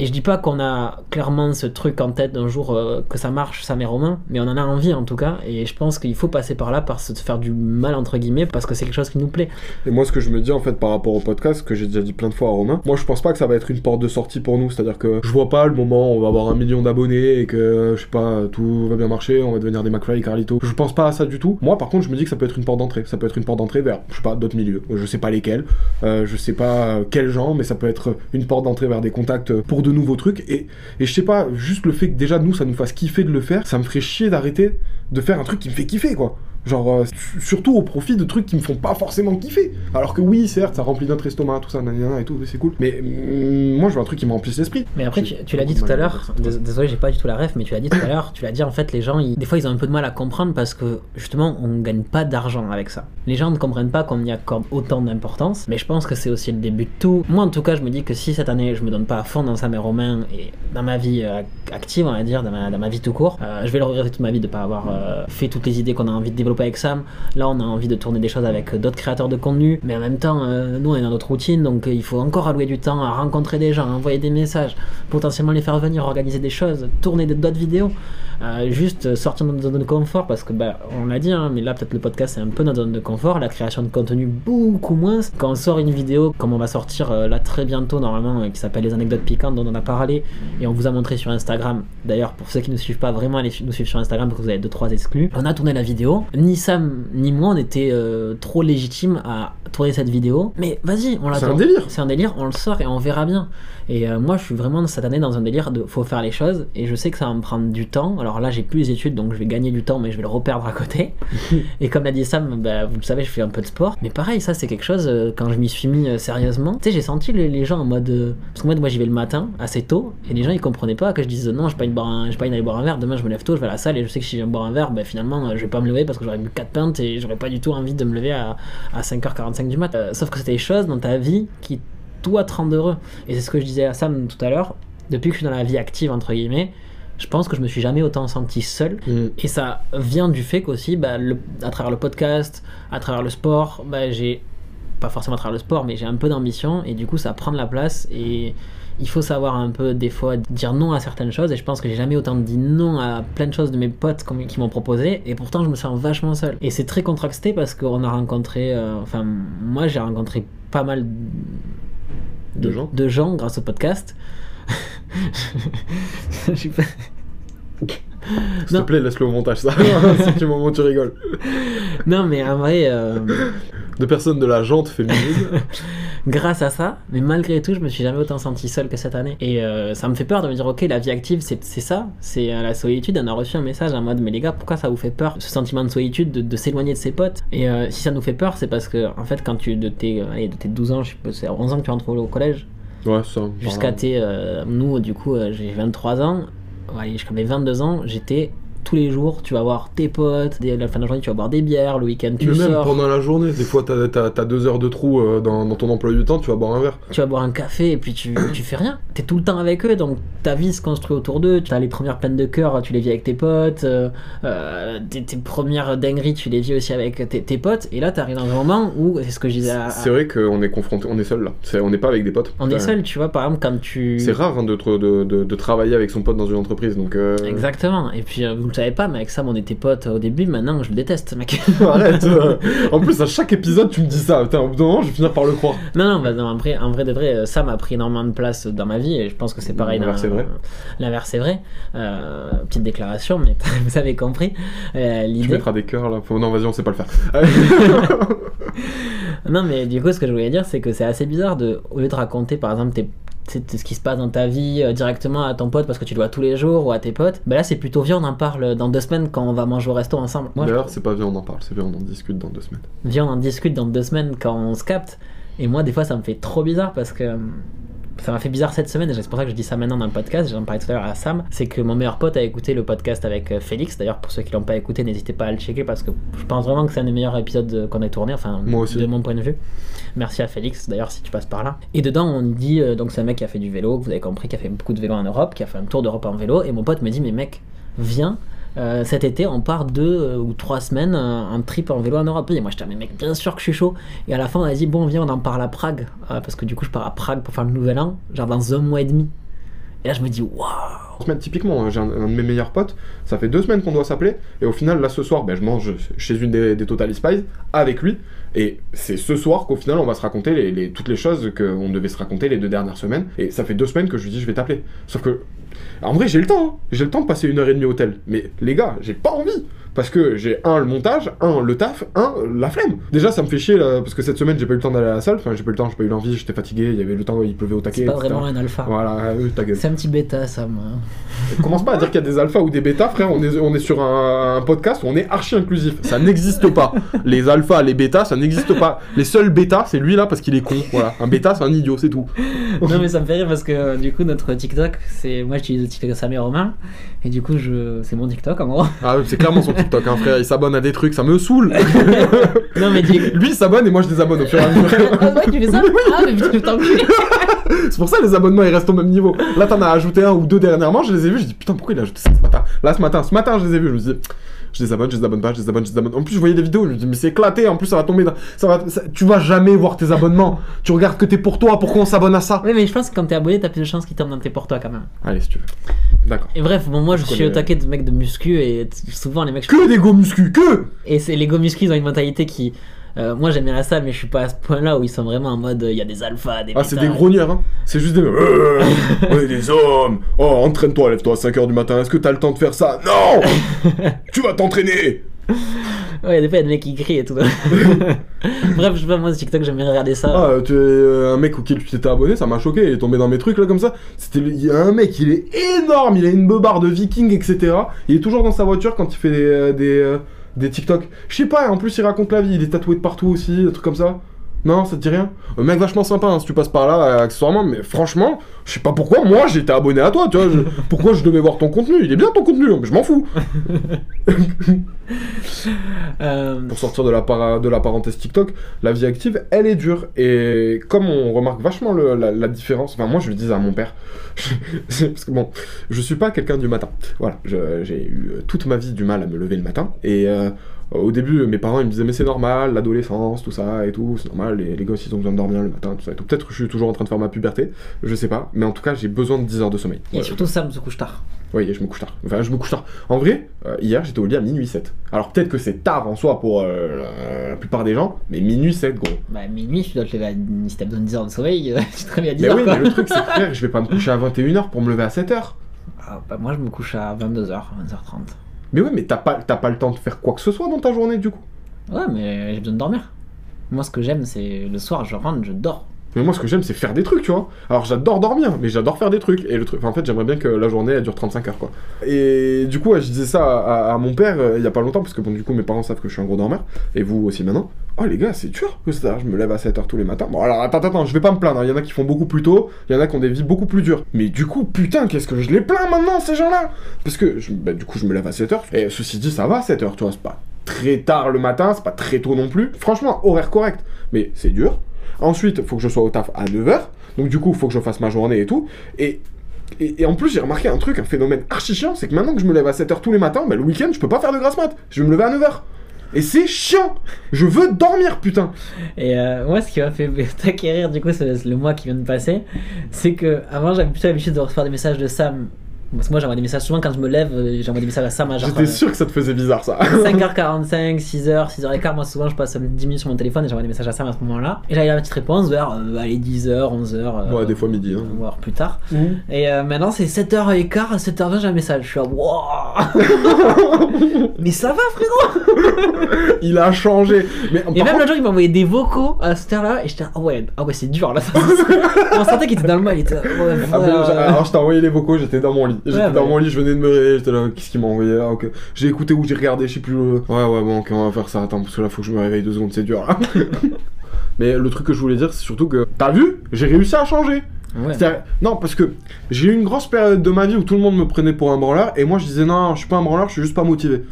Et je dis pas qu'on a clairement ce truc en tête d'un jour euh, que ça marche, ça met Romain, mais on en a envie en tout cas, et je pense qu'il faut passer par là par se faire du mal entre guillemets parce que c'est quelque chose qui nous plaît. Et moi, ce que je me dis en fait par rapport au podcast, que j'ai déjà dit plein de fois à Romain, moi je pense pas que ça va être une porte de sortie pour nous. C'est-à-dire que je vois pas le moment où on va avoir un million d'abonnés et que je sais pas, tout va bien marcher, on va devenir des McFly Carlito. Je pense pas à ça du tout. Moi, par contre, je me dis que ça peut être une porte d'entrée. Ça peut être une porte d'entrée vers, je sais pas, d'autres milieux. Je sais pas lesquels, euh, je sais pas euh, quels gens, mais ça peut être une porte d'entrée vers des contacts pour de nouveaux trucs. Et, et je sais pas, juste le fait que déjà nous ça nous fasse kiffer de le faire, ça me ferait chier d'arrêter de faire un truc qui me fait kiffer quoi. Genre, euh, surtout au profit de trucs qui me font pas forcément kiffer. Alors que oui, certes, ça remplit notre estomac, tout ça, nanana et tout, c'est cool. Mais mm, moi, je veux un truc qui me remplisse l'esprit. Mais après, tu, tu l'as dit tout à l'heure, dés- désolé, j'ai pas du tout la ref, mais tu l'as dit tout à l'heure, tu l'as dit en fait, les gens, ils- des fois, ils ont un peu de mal à comprendre parce que justement, on gagne pas d'argent avec ça. Les gens ne comprennent pas qu'on y accorde autant d'importance, mais je pense que c'est aussi le début de tout. Moi, en tout cas, je me dis que si cette année, je me donne pas à fond dans sa mère Romain et dans ma vie euh, active, on va dire, dans ma, dans ma vie tout court, euh, je vais le regretter toute ma vie de pas avoir fait toutes les idées qu'on a envie de développer avec Sam. Là, on a envie de tourner des choses avec d'autres créateurs de contenu, mais en même temps, euh, nous, on est dans notre routine, donc euh, il faut encore allouer du temps à rencontrer des gens, envoyer des messages, potentiellement les faire venir, organiser des choses, tourner d'autres vidéos, euh, juste sortir de notre zone de confort, parce que, bah, on l'a dit, hein, mais là, peut-être le podcast, c'est un peu notre zone de confort, la création de contenu beaucoup moins. Quand on sort une vidéo, comme on va sortir là très bientôt, normalement, qui s'appelle Les anecdotes piquantes, dont on a parlé, et on vous a montré sur Instagram. D'ailleurs, pour ceux qui ne suivent pas, vraiment, allez nous suivre sur Instagram, parce que vous avez 2-3 exclus. On a tourné la vidéo, ni Sam ni moi, on était euh, trop légitimes à tourner cette vidéo, mais vas-y, on la C'est un délire. C'est un délire, on le sort et on verra bien. Et euh, moi, je suis vraiment cette année dans un délire de faut faire les choses, et je sais que ça va me prendre du temps. Alors là, j'ai plus les études, donc je vais gagner du temps, mais je vais le reperdre à côté. et comme l'a dit Sam, bah, vous le savez, je fais un peu de sport. Mais pareil, ça, c'est quelque chose, euh, quand je m'y suis mis sérieusement, tu sais, j'ai senti les, les gens en mode. parce que moi, moi j'y vais le matin, assez tôt, et les gens, ils comprenaient pas que je dise non, je j'ai pas envie d'aller boire un verre, demain, je me lève tôt, je vais à la salle, et je sais que si je viens boire un verre, bah, finalement, je vais pas me lever parce que j'aurais bu 4 pintes et j'aurais pas du tout envie de me lever à, à 5h45 du mat. Euh, sauf que c'était des choses dans ta vie qui doivent te rendre heureux. Et c'est ce que je disais à Sam tout à l'heure, depuis que je suis dans la vie active, entre guillemets, je pense que je me suis jamais autant senti seul. Mm. Et ça vient du fait qu'aussi, bah, le- à travers le podcast, à travers le sport, bah, j'ai, pas forcément à travers le sport, mais j'ai un peu d'ambition, et du coup, ça prend de la place, et il faut savoir un peu, des fois, dire non à certaines choses, et je pense que j'ai jamais autant dit non à plein de choses de mes potes qui m'ont proposé, et pourtant, je me sens vachement seul. Et c'est très contrasté parce qu'on a rencontré, euh, enfin, moi, j'ai rencontré pas mal De gens. de gens grâce au podcast. Je suis pas- S'il te plaît, laisse-le au montage, ça. c'est du moment où tu rigoles. Non, mais en vrai, euh, De personnes de la jante féminine. grâce à ça, mais malgré tout, je me suis jamais autant senti seul que cette année. Et euh, ça me fait peur de me dire, ok, la vie active, c'est ça, c'est euh, la solitude. On a reçu un message en mode, mais les gars, pourquoi ça vous fait peur Ce sentiment de solitude, de, de s'éloigner de ses potes? Et si ça nous fait peur, c'est parce que, en fait, quand tu, de tes, allez, de tes 12 ans, je sais pas, c'est à 11 ans que tu rentres au au collège, Ouais, ça. jusqu'à tes. euh, nous, du coup, euh, j'ai 23 ans. Ouais, jusqu'à mes 22 ans, j'étais tous les jours, tu vas voir tes potes, dès la fin de la journée, tu vas boire des bières, le week-end, tu Mais même sors, pendant la journée, des fois t'as, t'as- t'as deux heures de trou euh, dans, dans ton emploi du temps, tu vas boire un verre. tu vas boire un café et puis tu, tu fais rien. T'es tout le temps avec eux, donc ta vie se construit autour d'eux. Tu as les premières peines de cœur, tu les vis avec tes potes. euh, euh, tes, tes premières dingueries, tu les vis aussi avec tes, tes potes. Et là, t'arrives dans un moment où, c'est ce que je disais à- C'est vrai qu'on est confronté, on est seul là. On n'est pas avec des potes. on est seul, tu vois, par exemple, quand tu. C'est rare hein, de, de, de, de travailler avec son pote dans une entreprise, donc. Exactement. Et puis, vous le savez pas, mais avec Sam, on était potes au début. Maintenant, je le déteste, mec. Arrête. euh. En plus, à chaque épisode, tu me dis ça. Putain, au bout d'un moment, je vais finir par le croire. Non, non, bah, non, en, vrai, en vrai de vrai, euh, Sam a pris énormément de place dans ma vie et je pense que c'est pareil. L'inverse est vrai. L'inverse est vrai. Euh, petite déclaration, mais vous avez compris. Euh, Tu mettras des cœurs là. Non, vas-y, on sait pas le faire. Non, mais du coup, ce que je voulais dire, c'est que c'est assez bizarre de, au lieu de raconter par exemple tes ce qui se passe dans ta vie euh, directement à ton pote parce que tu le vois tous les jours ou à tes potes, bah là c'est plutôt vieux, on en parle dans deux semaines quand on va manger au resto ensemble. D'ailleurs, c'est pas bien, on en parle. C'est bien, on en discute dans deux semaines. viens, on en discute dans deux semaines quand on se capte. Et moi, des fois, ça me fait trop bizarre parce que ça m'a fait bizarre cette semaine, et c'est pour ça que je dis ça maintenant dans le podcast, j'en parlais tout à l'heure à Sam, c'est que mon meilleur pote a écouté le podcast avec euh, Félix, d'ailleurs pour ceux qui l'ont pas écouté, n'hésitez pas à le checker parce que je pense vraiment que c'est un des meilleurs épisodes euh, qu'on ait tourné, enfin Moi aussi. de mon point de vue. Merci à Félix d'ailleurs si tu passes par là. Et dedans on dit, euh, donc c'est un mec qui a fait du vélo, vous avez compris, qui a fait beaucoup de vélo en Europe, qui a fait un tour d'Europe en vélo, et mon pote me dit mais mec, viens. Euh, cet été, on part deux euh, ou trois semaines euh, en trip en vélo en Europe. Et moi, j'étais, mais mec, bien sûr que je suis chaud. Et à la fin, on a dit, bon, viens, on en parle à Prague. Parce que du coup, je pars à Prague pour faire le nouvel an, genre dans un mois et demi. Et là, je me dis, waouh! typiquement, j'ai un, un de mes meilleurs potes, ça fait deux semaines qu'on doit s'appeler, et au final, là, ce soir, ben, je mange chez une des, des Total Spies avec lui, et c'est ce soir qu'au final, on va se raconter les- toutes les choses qu'on devait se raconter les deux dernières semaines, et ça fait deux semaines que je lui dis, je vais t'appeler. Sauf que, en vrai, j'ai le temps, hein. j'ai le temps de passer une heure et demie au hôtel, mais les gars, j'ai pas envie. Parce que j'ai un le montage, un le taf, un la flemme. Déjà ça me fait chier là, parce que cette semaine j'ai pas eu le temps d'aller à la salle, enfin j'ai pas eu le temps, j'ai pas eu l'envie, j'étais fatigué, il y avait le temps, il pleuvait au taquet. C'est pas etc. vraiment un alpha. Voilà, euh, ta gueule. C'est un petit bêta, ça, moi. Commence pas à dire qu'il y a des alphas ou des bêtas, frère. On est, on est sur un, un podcast où on est archi inclusif. Ça n'existe pas. Les alphas, les bêtas, ça n'existe pas. Les seuls bêtas, c'est lui là parce qu'il est con. Voilà. Un bêta, c'est un idiot, c'est tout. non, mais ça me fait rire parce que euh, du coup, notre TikTok, c'est. Moi, j'utilise le TikTok de Sam et Romain. Et du coup, je... c'est mon TikTok en gros. Ah, c'est clairement son TikTok, hein, frère. Il s'abonne à des trucs, ça me saoule. non, mais lui, il s'abonne et moi, je désabonne au fur et à mesure. ah ouais, tu fais ça Ah, mais putain, je t'enculé C'est pour ça les abonnements ils restent au même niveau. Là t'en as ajouté un ou deux dernièrement, je les ai vus, je dis putain pourquoi il a ajouté ça ce matin? Là ce matin, ce matin je les ai vus, je me dis je les abonne, je les abonne pas, je les abonne, je les abonne. En plus je voyais des vidéos, je me dis mais c'est éclaté, en plus ça va tomber dans... ça va... ça- Tu vas jamais voir tes abonnements, tu regardes que t'es pour toi, pourquoi on s'abonne à ça? Ouais, mais je pense que quand t'es abonné, t'as plus de chances qu'ils tombent dans tes pour toi quand même. Allez si tu veux. D'accord. Et bref, bon, moi, je, Je suis connais. au taquet de mecs de muscu et souvent les mecs. Que des go muscu, que Et c'est les go muscu, ils ont une mentalité qui. Euh, moi j'aime bien la salle, mais je suis pas à ce point-là où ils sont vraiment en mode euh, il y a des alphas, des Ah c'est des grogneurs hein, c'est juste des... Euh, on est des hommes Oh entraîne-toi, lève-toi à 5h du matin, est-ce que t'as le temps de faire ça? Non Tu vas t'entraîner Ouais, des fois il y a des mecs qui crient et tout. Bref, je sais pas, moi sur TikTok j'aime bien regarder ça. Ah, tu es euh, un mec auquel tu t'étais abonné, ça m'a choqué, il est tombé dans mes trucs là comme ça. C'était, il y a un mec, il est énorme, il a une beubare de viking, etc. Il est toujours dans sa voiture quand il fait des, des, des TikTok. Je sais pas, en plus il raconte la vie, il est tatoué de partout aussi, des trucs comme ça. Non, ça te dit rien Un mec vachement sympa, hein, si tu passes par là, euh, accessoirement, mais franchement, je sais pas pourquoi, moi j'étais abonné à toi, tu vois. je- pourquoi je devais voir ton contenu? Il est bien ton contenu, hein, mais je m'en fous. Euh, pour sortir de la, para- de la parenthèse TikTok, la vie active, elle est dure. Et comme on remarque vachement le- la, la différence, enfin moi je le disais à mon père, parce que bon, je suis pas quelqu'un du matin. Voilà, j'ai eu euh, toute ma vie du mal à me lever le matin. Et euh, au début, mes parents ils me disaient mais c'est normal, l'adolescence, tout ça et tout, c'est normal, les, les gosses ils ont besoin de dormir le matin, tout ça et tout. Peut-être que je suis toujours en train de faire ma puberté, je sais pas, mais en tout cas j'ai besoin de 10 heures de sommeil. Et Ouais. surtout Sam se couche tard. Oui, je me couche tard. Enfin, je me couche tard. En vrai, euh, hier, j'étais au lit à minuit 7. Alors, peut-être que c'est tard en soi pour euh, la, la plupart des gens, mais minuit 7, gros. Bah, minuit, tu dois te lever à... Si t'as besoin de 10 heures de sommeil, euh, tu te réveilles à 10 Mais heures. oui, quoi. mais le truc, c'est que frère, je vais pas me coucher à 21h pour me lever à 7h. Ah, bah, moi, je me couche à 22h, 20h30. Mais ouais, mais t'as pas, t'as pas le temps de faire quoi que ce soit dans ta journée, du coup. Ouais, mais j'ai besoin de dormir. Moi, ce que j'aime, c'est le soir, je rentre, je dors. Mais moi, ce que j'aime, c'est faire des trucs, tu vois. Alors, j'adore dormir, mais j'adore faire des trucs. Et le truc, en fait, j'aimerais bien que la journée, elle dure 35 heures, quoi. Et du coup, je disais ça à mon père euh, il y a pas longtemps, parce que bon, du coup, mes parents savent que je suis un gros dormeur. Et vous aussi maintenant. Oh, les gars, c'est dur que ça. Je me lève à 7 heures tous les matins. Bon, alors, attends, attends, je vais pas me plaindre. hein. Il y en a qui font beaucoup plus tôt. Il y en a qui ont des vies beaucoup plus dures. Mais du coup, putain, qu'est-ce que je les plains maintenant, ces gens-là? Parce que, je- bah, du coup, je me lève à 7 heures. Et ceci dit, ça va, 7 heures, tu vois. C'est pas très tard le matin, c'est pas très tôt non plus. Franchement, horaire correct. Mais c'est dur. Ensuite, il faut que je sois au taf à 9h. Donc du coup, il faut que je fasse ma journée et tout. Et, et, en plus, j'ai remarqué un truc, un phénomène archi chiant, c'est que maintenant que je me lève à 7h tous les matins, bah, le week-end, je peux pas faire de grasse mat. Je vais me lever à 9h. Et c'est chiant Je veux dormir, putain Et euh, moi, ce qui m'a fait t'acquérir, du coup, le mois qui vient de passer, c'est que avant j'avais plutôt l'habitude de recevoir des messages de Sam. Parce que moi, j'envoie des messages souvent quand je me lève, euh, j'envoie des messages à Sam à genre. J'étais sûr que ça te faisait bizarre, ça. 5h45, 6h, 6h15, moi souvent je passe 10 minutes sur mon téléphone et j'envoie des messages à Sam à ce moment-là. Et j'avais la petite réponse vers, euh, allez, 10h, 11h. Ouais, des fois midi, hein. Voire plus tard. Et euh, maintenant c'est 7h15, à 7h20 j'ai un message. Je suis à wow Mais ça va frérot Il a changé. Mais Et même contre- le jour il m'a envoyé des vocaux à cette heure-là et j'étais ah ouais, ah ouais c'est dur là. On sentait qu'il était dans le mal, il était Ah, alors je t'ai envoyé les vocaux, j'étais dans mon lit. J'étais Ouais, dans mon lit, je venais de me réveiller, j'étais là, qu'est-ce qu'il m'a envoyé là ok. J'ai écouté ou j'ai regardé, je sais plus. euh, Ouais, ouais, bon, ok, on va faire ça. Attends, parce que là, faut que je me réveille deux secondes, c'est dur là. Mais le truc que je voulais dire, c'est surtout que. T'as vu J'ai réussi à changer Ouais. Non, parce que j'ai eu une grosse période de ma vie où tout le monde me prenait pour un branleur, et moi je disais non, je suis pas un branleur, je suis juste pas motivé.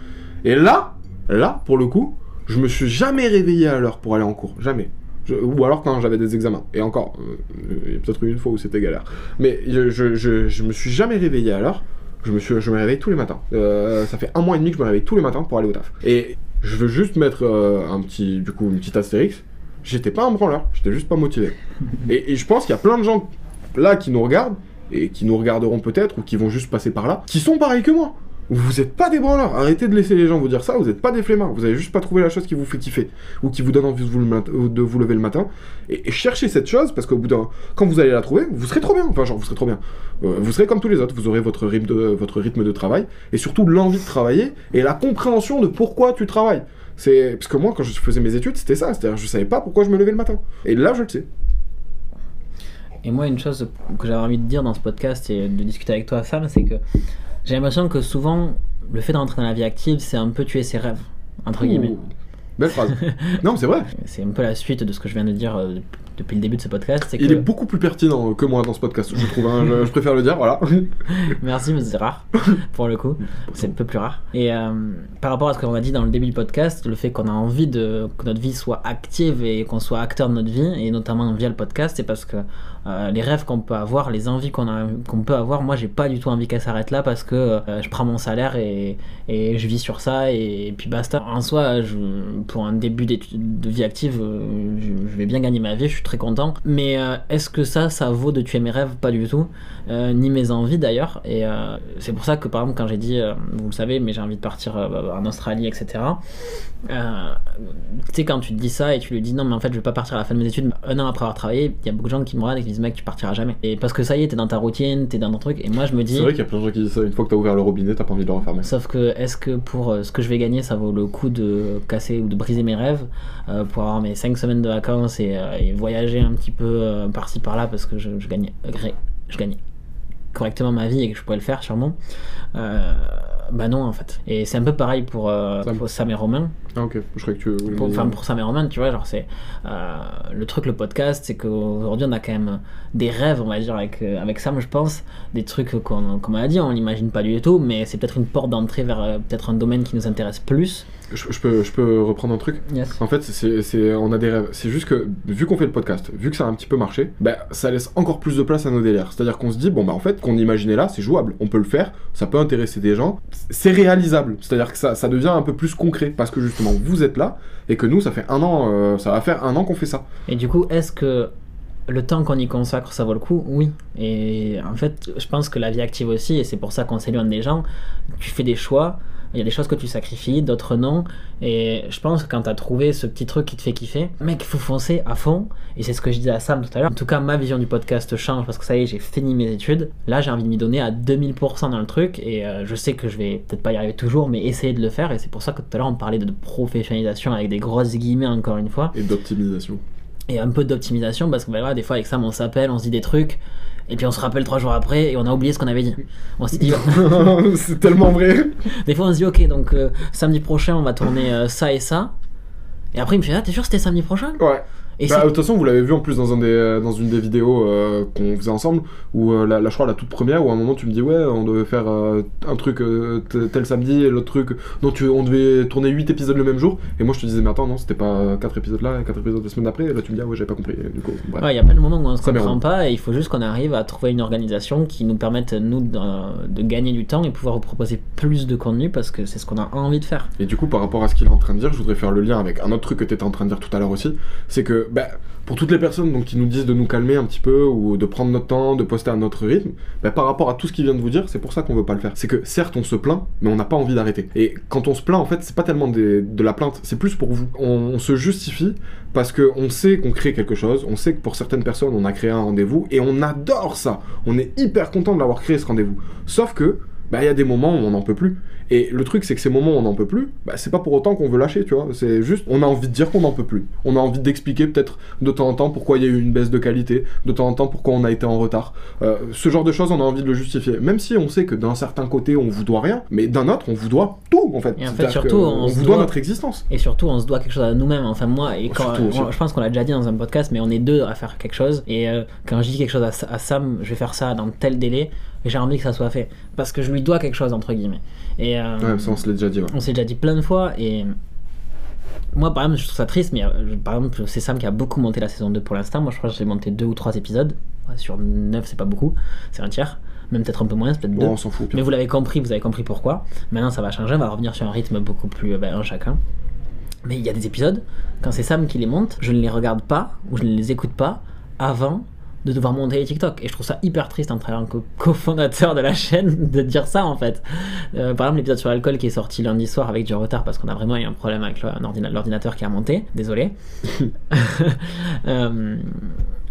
Et là, là, pour le coup, je me suis jamais réveillé à l'heure pour aller en cours, jamais. Ou alors quand j'avais des examens. Et encore, euh, il y a peut-être eu une fois où c'était galère. Mais je, je, me suis jamais réveillé à l'heure. Je me, suis, je me réveille tous les matins. Euh, ça fait un mois et demi que je me réveille tous les matins pour aller au taf. Et je veux juste mettre euh, un petit, du coup, une petite astérix. J'étais pas un branleur, j'étais juste pas motivé. et je pense qu'il y a plein de gens là qui nous regardent et qui nous regarderont peut-être ou qui vont juste passer par là, qui sont pareils que moi. Vous êtes pas des branleurs, arrêtez de laisser les gens vous dire ça, vous êtes pas des flemmards, vous avez juste pas trouvé la chose qui vous fait kiffer ou qui vous donne envie de vous, lever le matin et, et cherchez cette chose parce qu'au bout d'un quand vous allez la trouver, vous serez trop bien, enfin genre vous serez trop bien. Euh, vous serez comme tous les autres, vous aurez votre rythme de votre rythme de travail et surtout l'envie de travailler et la compréhension de pourquoi tu travailles. C'est parce que moi quand je faisais mes études, c'était ça, c'est-à-dire je savais pas pourquoi je me levais le matin. Et là je le sais. Et moi, une chose que j'avais envie de dire dans ce podcast et de discuter avec toi, Sam, c'est que j'ai l'impression que souvent, le fait d'entrer dans la vie active, c'est un peu tuer ses rêves, entre guillemets. Ouh. Belle phrase. non, mais c'est vrai. C'est un peu la suite de ce que je viens de dire euh, depuis le début de ce podcast. C'est Il que... est beaucoup plus pertinent que moi dans ce podcast, je trouve. hein, je, je préfère le dire, voilà. Merci, mais c'est rare, pour le coup. C'est un peu plus rare. Et euh, par rapport à ce qu'on a dit dans le début du podcast, le fait qu'on a envie de, que notre vie soit active et qu'on soit acteur de notre vie, et notamment via le podcast, c'est parce que euh, les rêves qu'on peut avoir, les envies qu'on qu'on peut avoir, moi j'ai pas du tout envie qu'elles s'arrêtent là parce que euh, je prends mon salaire et, et je vis sur ça et, puis basta. En soi, je, pour un début de vie active, je, je vais bien gagner ma vie, je suis très content. Mais euh, est-ce que ça, ça vaut de tuer mes rêves? Pas du tout. Euh, ni mes envies d'ailleurs. Et euh, c'est pour ça que par exemple quand j'ai dit, vous le savez, mais j'ai envie de partir euh, en Australie, etc. Tu sais quand tu te dis ça et tu lui dis non mais en fait je vais pas partir à la fin de mes études, un an après avoir travaillé, il y a beaucoup de gens qui me regardent et qui disent mec tu partiras jamais. Et parce que ça y est, t'es dans ta routine, t'es dans ton truc. Et moi je me dis. C'est vrai qu'il y a plein de gens qui disent ça. Une fois que t'as ouvert le robinet, t'as pas envie de le refermer. Sauf que, est-ce que pour ce que je vais gagner, ça vaut le coup de casser ou de briser mes rêves pour avoir mes 5 semaines de vacances et, et voyager un petit peu euh, par-ci par-là parce que je, je gagnais, je gagnais correctement ma vie et que je pourrais le faire sûrement euh, Bah non en fait. Et c'est un peu pareil pour, euh, Sam. pour Sam et Romain. Ah, ok. Je croyais que tu. voulais Pour, enfin, pour Sam et Romain, tu vois, genre c'est euh, le truc, le podcast, c'est qu'aujourd'hui on a quand même des rêves, on va dire, avec, avec Sam, je pense, des trucs qu'on, comme on a dit, on l'imagine pas du tout, mais c'est peut-être une porte d'entrée vers peut-être un domaine qui nous intéresse plus. Je, je peux, je peux reprendre un truc Yes. En fait, c'est, c'est, on a des rêves. C'est juste que, vu qu'on fait le podcast, vu que ça a un petit peu marché, bah, ça laisse encore plus de place à nos délires. C'est-à-dire qu'on se dit, bon, bah, en fait, qu'on imaginait là, c'est jouable. On peut le faire, ça peut intéresser des gens. C'est réalisable. C'est-à-dire que ça, ça devient un peu plus concret. Parce que justement, vous êtes là, et que nous, ça fait un an, euh, ça va faire un an qu'on fait ça. Et du coup, est-ce que le temps qu'on y consacre, ça vaut le coup? Oui. Et en fait, je pense que la vie active aussi, et c'est pour ça qu'on s'éloigne des gens, tu fais des choix, il y a des choses que tu sacrifies, d'autres non. Et je pense que quand t'as trouvé ce petit truc qui te fait kiffer, mec, il faut foncer à fond. Et c'est ce que je disais à Sam tout à l'heure. En tout cas, ma vision du podcast change parce que ça y est, j'ai fini mes études. Là, j'ai envie de m'y donner à 2000% dans le truc. Et euh, je sais que je vais peut-être pas y arriver toujours, mais essayer de le faire. Et c'est pour ça que tout à l'heure, on parlait de professionnalisation avec des grosses guillemets, encore une fois Et d'optimisation. et un peu d'optimisation parce que bah, voilà, des fois avec Sam on s'appelle, on se dit des trucs et puis on se rappelle trois jours après et on a oublié ce qu'on avait dit. On s'est dit, c'est tellement vrai. des fois on se dit ok donc euh, samedi prochain on va tourner euh, ça et ça et après il me fait ah t'es sûr c'était samedi prochain? Ouais. Et Bah, de toute façon, vous l'avez vu en plus dans, un des, euh, dans une des vidéos euh, qu'on faisait ensemble, où euh, la, la, je crois la toute première, où à un moment tu me dis ouais, on devait faire euh, un truc tel samedi et l'autre truc, non, tu, on devait tourner 8 épisodes le même jour, et moi je te disais mais attends, non, c'était pas 4 épisodes là et 4 épisodes la semaine d'après, et là tu me dis ah ouais, j'avais pas compris, du coup, bref. Ouais, il y a plein de moments où on se Ça comprend pas et il faut juste qu'on arrive à trouver une organisation qui nous permette nous de, de gagner du temps et pouvoir vous proposer plus de contenu parce que c'est ce qu'on a envie de faire. Et du coup, par rapport à ce qu'il est en train de dire, je voudrais faire le lien avec un autre truc que tu étais en train de dire tout à l'heure aussi. C'est que, bah, pour toutes les personnes donc, qui nous disent de nous calmer un petit peu ou de prendre notre temps, de poster à notre rythme, bah, par rapport à tout ce qu'il vient de vous dire, c'est pour ça qu'on veut pas le faire. C'est que certes, on se plaint, mais on n'a pas envie d'arrêter. Et quand on se plaint, en fait, c'est pas tellement de la plainte, c'est plus pour vous. On, on se justifie parce qu'on sait qu'on crée quelque chose, on sait que pour certaines personnes, on a créé un rendez-vous et on adore ça. On est hyper content de l'avoir créé ce rendez-vous. Sauf que, bah, il y a des moments où on n'en peut plus. Et le truc, c'est que ces moments où on n'en peut plus, bah, c'est pas pour autant qu'on veut lâcher, tu vois. C'est juste, on a envie de dire qu'on n'en peut plus. On a envie d'expliquer peut-être de temps en temps pourquoi il y a eu une baisse de qualité, de temps en temps pourquoi on a été en retard. Euh, ce genre de choses, on a envie de le justifier. Même si on sait que d'un certain côté, on vous doit rien, mais d'un autre, on vous doit tout, en fait. Et en fait, surtout, on on se vous doit doit- notre existence. Et surtout, on se doit quelque chose à nous-mêmes. Enfin, moi, et quand, Surtout je pense qu'on l'a déjà dit dans un podcast, mais on est deux à faire quelque chose. Et euh, quand je dis quelque chose à, à Sam, je vais faire ça dans tel délai, j'ai envie que ça soit fait. Parce que je lui dois quelque chose, entre guillemets. Et euh, Ouais, ça, on se l'a déjà dit, ouais. on s'est déjà dit plein de fois. Et moi, par exemple, je trouve ça triste, mais euh, par exemple, c'est Sam qui a beaucoup monté la saison 2 pour l'instant. Moi, je crois que j'ai monté deux ou trois épisodes. Ouais, sur 9, c'est pas beaucoup. C'est un tiers. Même peut-être un peu moins, peut-être deux. Bon, on s'en fout. Mais vous l'avez compris, vous avez compris pourquoi. Maintenant, ça va changer, on va revenir sur un rythme beaucoup plus euh, ben, un chacun. Mais il y a des épisodes, quand c'est Sam qui les monte, je ne les regarde pas ou je ne les écoute pas avant de devoir monter les TikTok. Et je trouve ça hyper triste en tant que cofondateur de la chaîne de dire ça en fait. Euh, par exemple, l'épisode sur l'alcool qui est sorti lundi soir avec du retard parce qu'on a vraiment eu un problème avec l'ordinateur qui a monté. Désolé. Euh,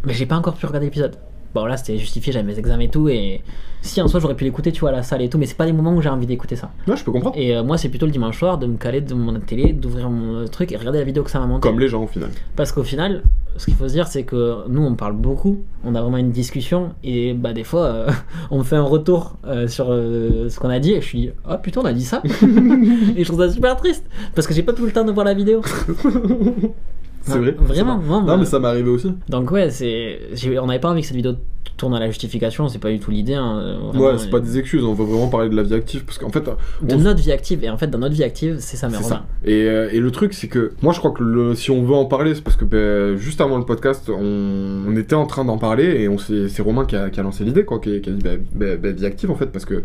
mais j'ai pas encore pu regarder l'épisode. Bon là c'était justifié, j'avais mes examens et tout et si en soi j'aurais pu l'écouter tu vois à la salle et tout mais c'est pas des moments où j'ai envie d'écouter ça. Ouais, je peux comprendre. Et euh, moi c'est plutôt le dimanche soir de me caler de mon télé, d'ouvrir mon truc et regarder la vidéo que ça m'a monté. Comme les gens, au final. Parce qu'au final, ce qu'il faut se dire, c'est que nous, on parle beaucoup, on a vraiment une discussion, et bah des fois, euh, on me fait un retour euh, sur euh, ce qu'on a dit, et je suis dit, oh putain, on a dit ça Et je trouve ça super triste, parce que j'ai pas tout le temps de voir la vidéo. C'est vrai. Vraiment, moi, Non, mais ça m'est arrivé aussi. Donc ouais, c'est, j'ai- on n'avait pas envie que cette vidéo tourne à la justification, c'est pas du tout l'idée. hein, vraiment, Ouais, c'est pas des excuses, on veut vraiment parler de la vie active, parce qu'en fait, De on- notre vie active, et en fait, dans notre vie active, c'est ça, mais C'est Romain. ça. Et, euh, et le truc, c'est que moi, je crois que le- si on veut en parler, c'est parce que ben, juste avant le podcast, on, on était en train d'en parler et on s'est- c'est Romain qui a, qui a lancé l'idée, quoi, qui, qui a dit ben, ben, ben, vie active en fait, parce que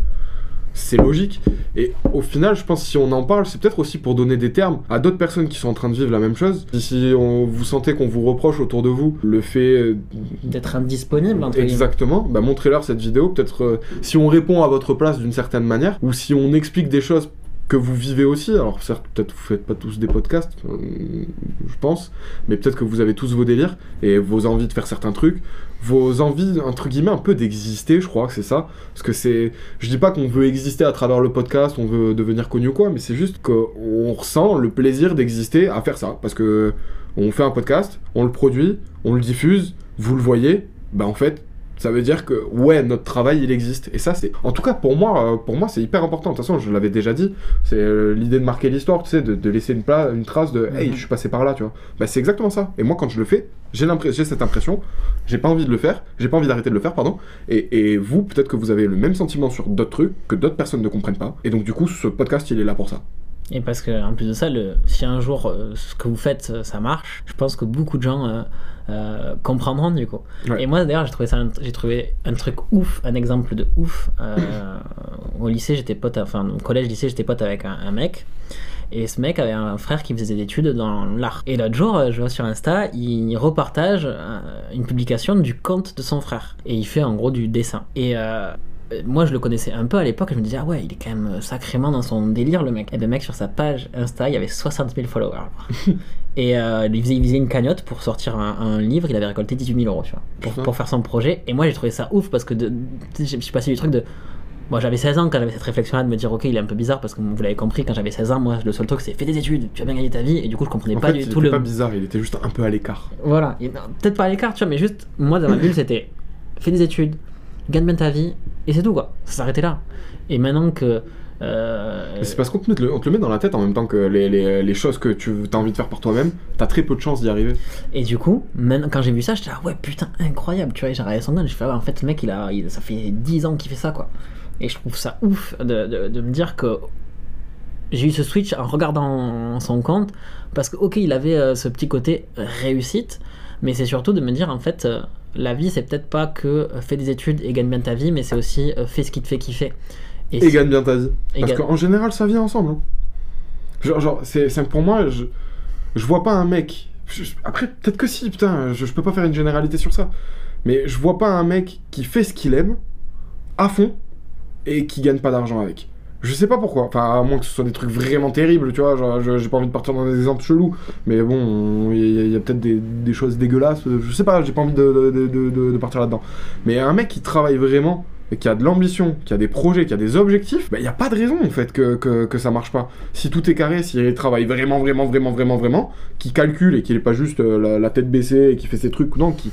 c'est logique. Et au final, je pense que si on en parle, c'est peut-être aussi pour donner des termes à d'autres personnes qui sont en train de vivre la même chose. Si, on, vous sentez qu'on vous reproche autour de vous le fait euh, D'être indisponible, entre. Exactement, bah montrez-leur cette vidéo, peut-être euh, si on répond à votre place d'une certaine manière, ou si on explique des choses que vous vivez aussi, alors certes peut-être vous faites pas tous des podcasts, euh, je pense, mais peut-être que vous avez tous vos délires et vos envies de faire certains trucs, vos envies entre guillemets un peu d'exister, je crois que c'est ça, parce que c'est, je dis pas qu'on veut exister à travers le podcast, on veut devenir connu ou quoi, mais c'est juste qu'on ressent le plaisir d'exister à faire ça, parce que on fait un podcast, on le produit, on le diffuse, vous le voyez, bah en fait ça veut dire que ouais notre travail il existe. Et ça c'est en tout cas pour moi euh, pour moi c'est hyper important. De toute façon je l'avais déjà dit c'est euh, l'idée de marquer l'histoire tu sais de, de laisser une, pla- une trace de hey Mhm. je suis passé par là tu vois. Bah c'est exactement ça. Et moi quand je le fais j'ai l'impression cette impression j'ai pas envie de le faire j'ai pas envie d'arrêter de le faire pardon et, et vous peut-être que vous avez le même sentiment sur d'autres trucs que d'autres personnes ne comprennent pas et donc du coup ce podcast il est là pour ça Et parce que en plus de ça, le, si un jour euh, ce que vous faites euh, ça marche, je pense que beaucoup de gens euh, euh, comprendront du coup. Ouais. Et moi d'ailleurs j'ai trouvé ça, un- j'ai trouvé un truc ouf, un exemple de ouf. Euh, au lycée j'étais pote, enfin au collège lycée j'étais pote avec un, un mec. Et ce mec avait un frère qui faisait des études dans l'art. Et l'autre jour, euh, je vois sur Insta, il repartage euh, une publication du compte de son frère. Et il fait en gros du dessin. Et euh, moi, je le connaissais un peu à l'époque. Je me disais, ah ouais, il est quand même sacrément dans son délire, le mec. Et le mec, sur sa page Insta, il y avait 60 000 followers. et euh, il, faisait, il faisait une cagnotte pour sortir un, un livre. Il avait récolté 18 000 euros, tu vois, pour, faire son projet. Et moi, j'ai trouvé ça ouf parce que de, je suis passé du truc de. Moi j'avais 16 ans quand j'avais cette réflexion là de me dire ok il est un peu bizarre parce que vous l'avez compris quand j'avais 16 ans moi le seul truc c'est fais des études tu vas bien gagner ta vie et du coup je comprenais en pas fait du il tout le pas bizarre il était juste un peu à l'écart voilà, peut-être pas à l'écart, tu vois, mais juste, moi dans ma bulle, c'était fais des études, gagne bien ta vie, et c'est tout quoi. Ça s'arrêtait là. Et maintenant que. euh, c'est parce qu'on te, te le met dans la tête en même temps que les, les, les choses que tu as envie de faire par toi-même, t'as très peu de chances d'y arriver. Et du coup, maintenant, quand j'ai vu ça, j'étais là, ouais, putain, incroyable, tu vois, j'ai regardé son gun, j'ai fait, ah en fait, le mec, il a, il- ça fait 10 ans qu'il fait ça quoi. Et je trouve ça ouf de, de, de me dire que j'ai eu ce switch en regardant son compte, parce que, ok, il avait euh, ce petit côté réussite, mais c'est surtout de me dire, en fait, euh, la vie, c'est peut-être pas que euh, fais des études et gagne bien ta vie, mais c'est aussi fais ce qui te fait kiffer. Et, si- gagne bien ta vie. et Parce gagne- qu'en général, ça vient ensemble. hein. Genre, genre c'est, c'est- pour moi, je, je vois pas un mec. je- après, peut-être que si, putain, je, je peux pas faire une généralité sur ça. Mais je vois pas un mec qui fait ce qu'il aime à fond et qui gagne pas d'argent avec. Je sais pas pourquoi. Enfin, à moins que ce soit des trucs vraiment terribles, tu vois. J'ai pas envie de partir dans des exemples chelous. Mais bon, il y a, peut-être des, choses dégueulasses. Je sais pas, j'ai pas envie de- de partir là-dedans. Mais un mec qui travaille vraiment qui a de l'ambition, qui a des projets, qui a des objectifs, bah, il n'y a pas de raison en fait que, que, que ça marche pas. Si tout est carré, s'il travaille vraiment, vraiment, vraiment, vraiment, vraiment, qui calcule et qu'il n'est pas juste euh, la, tête baissée et qui fait ses trucs, non, qui,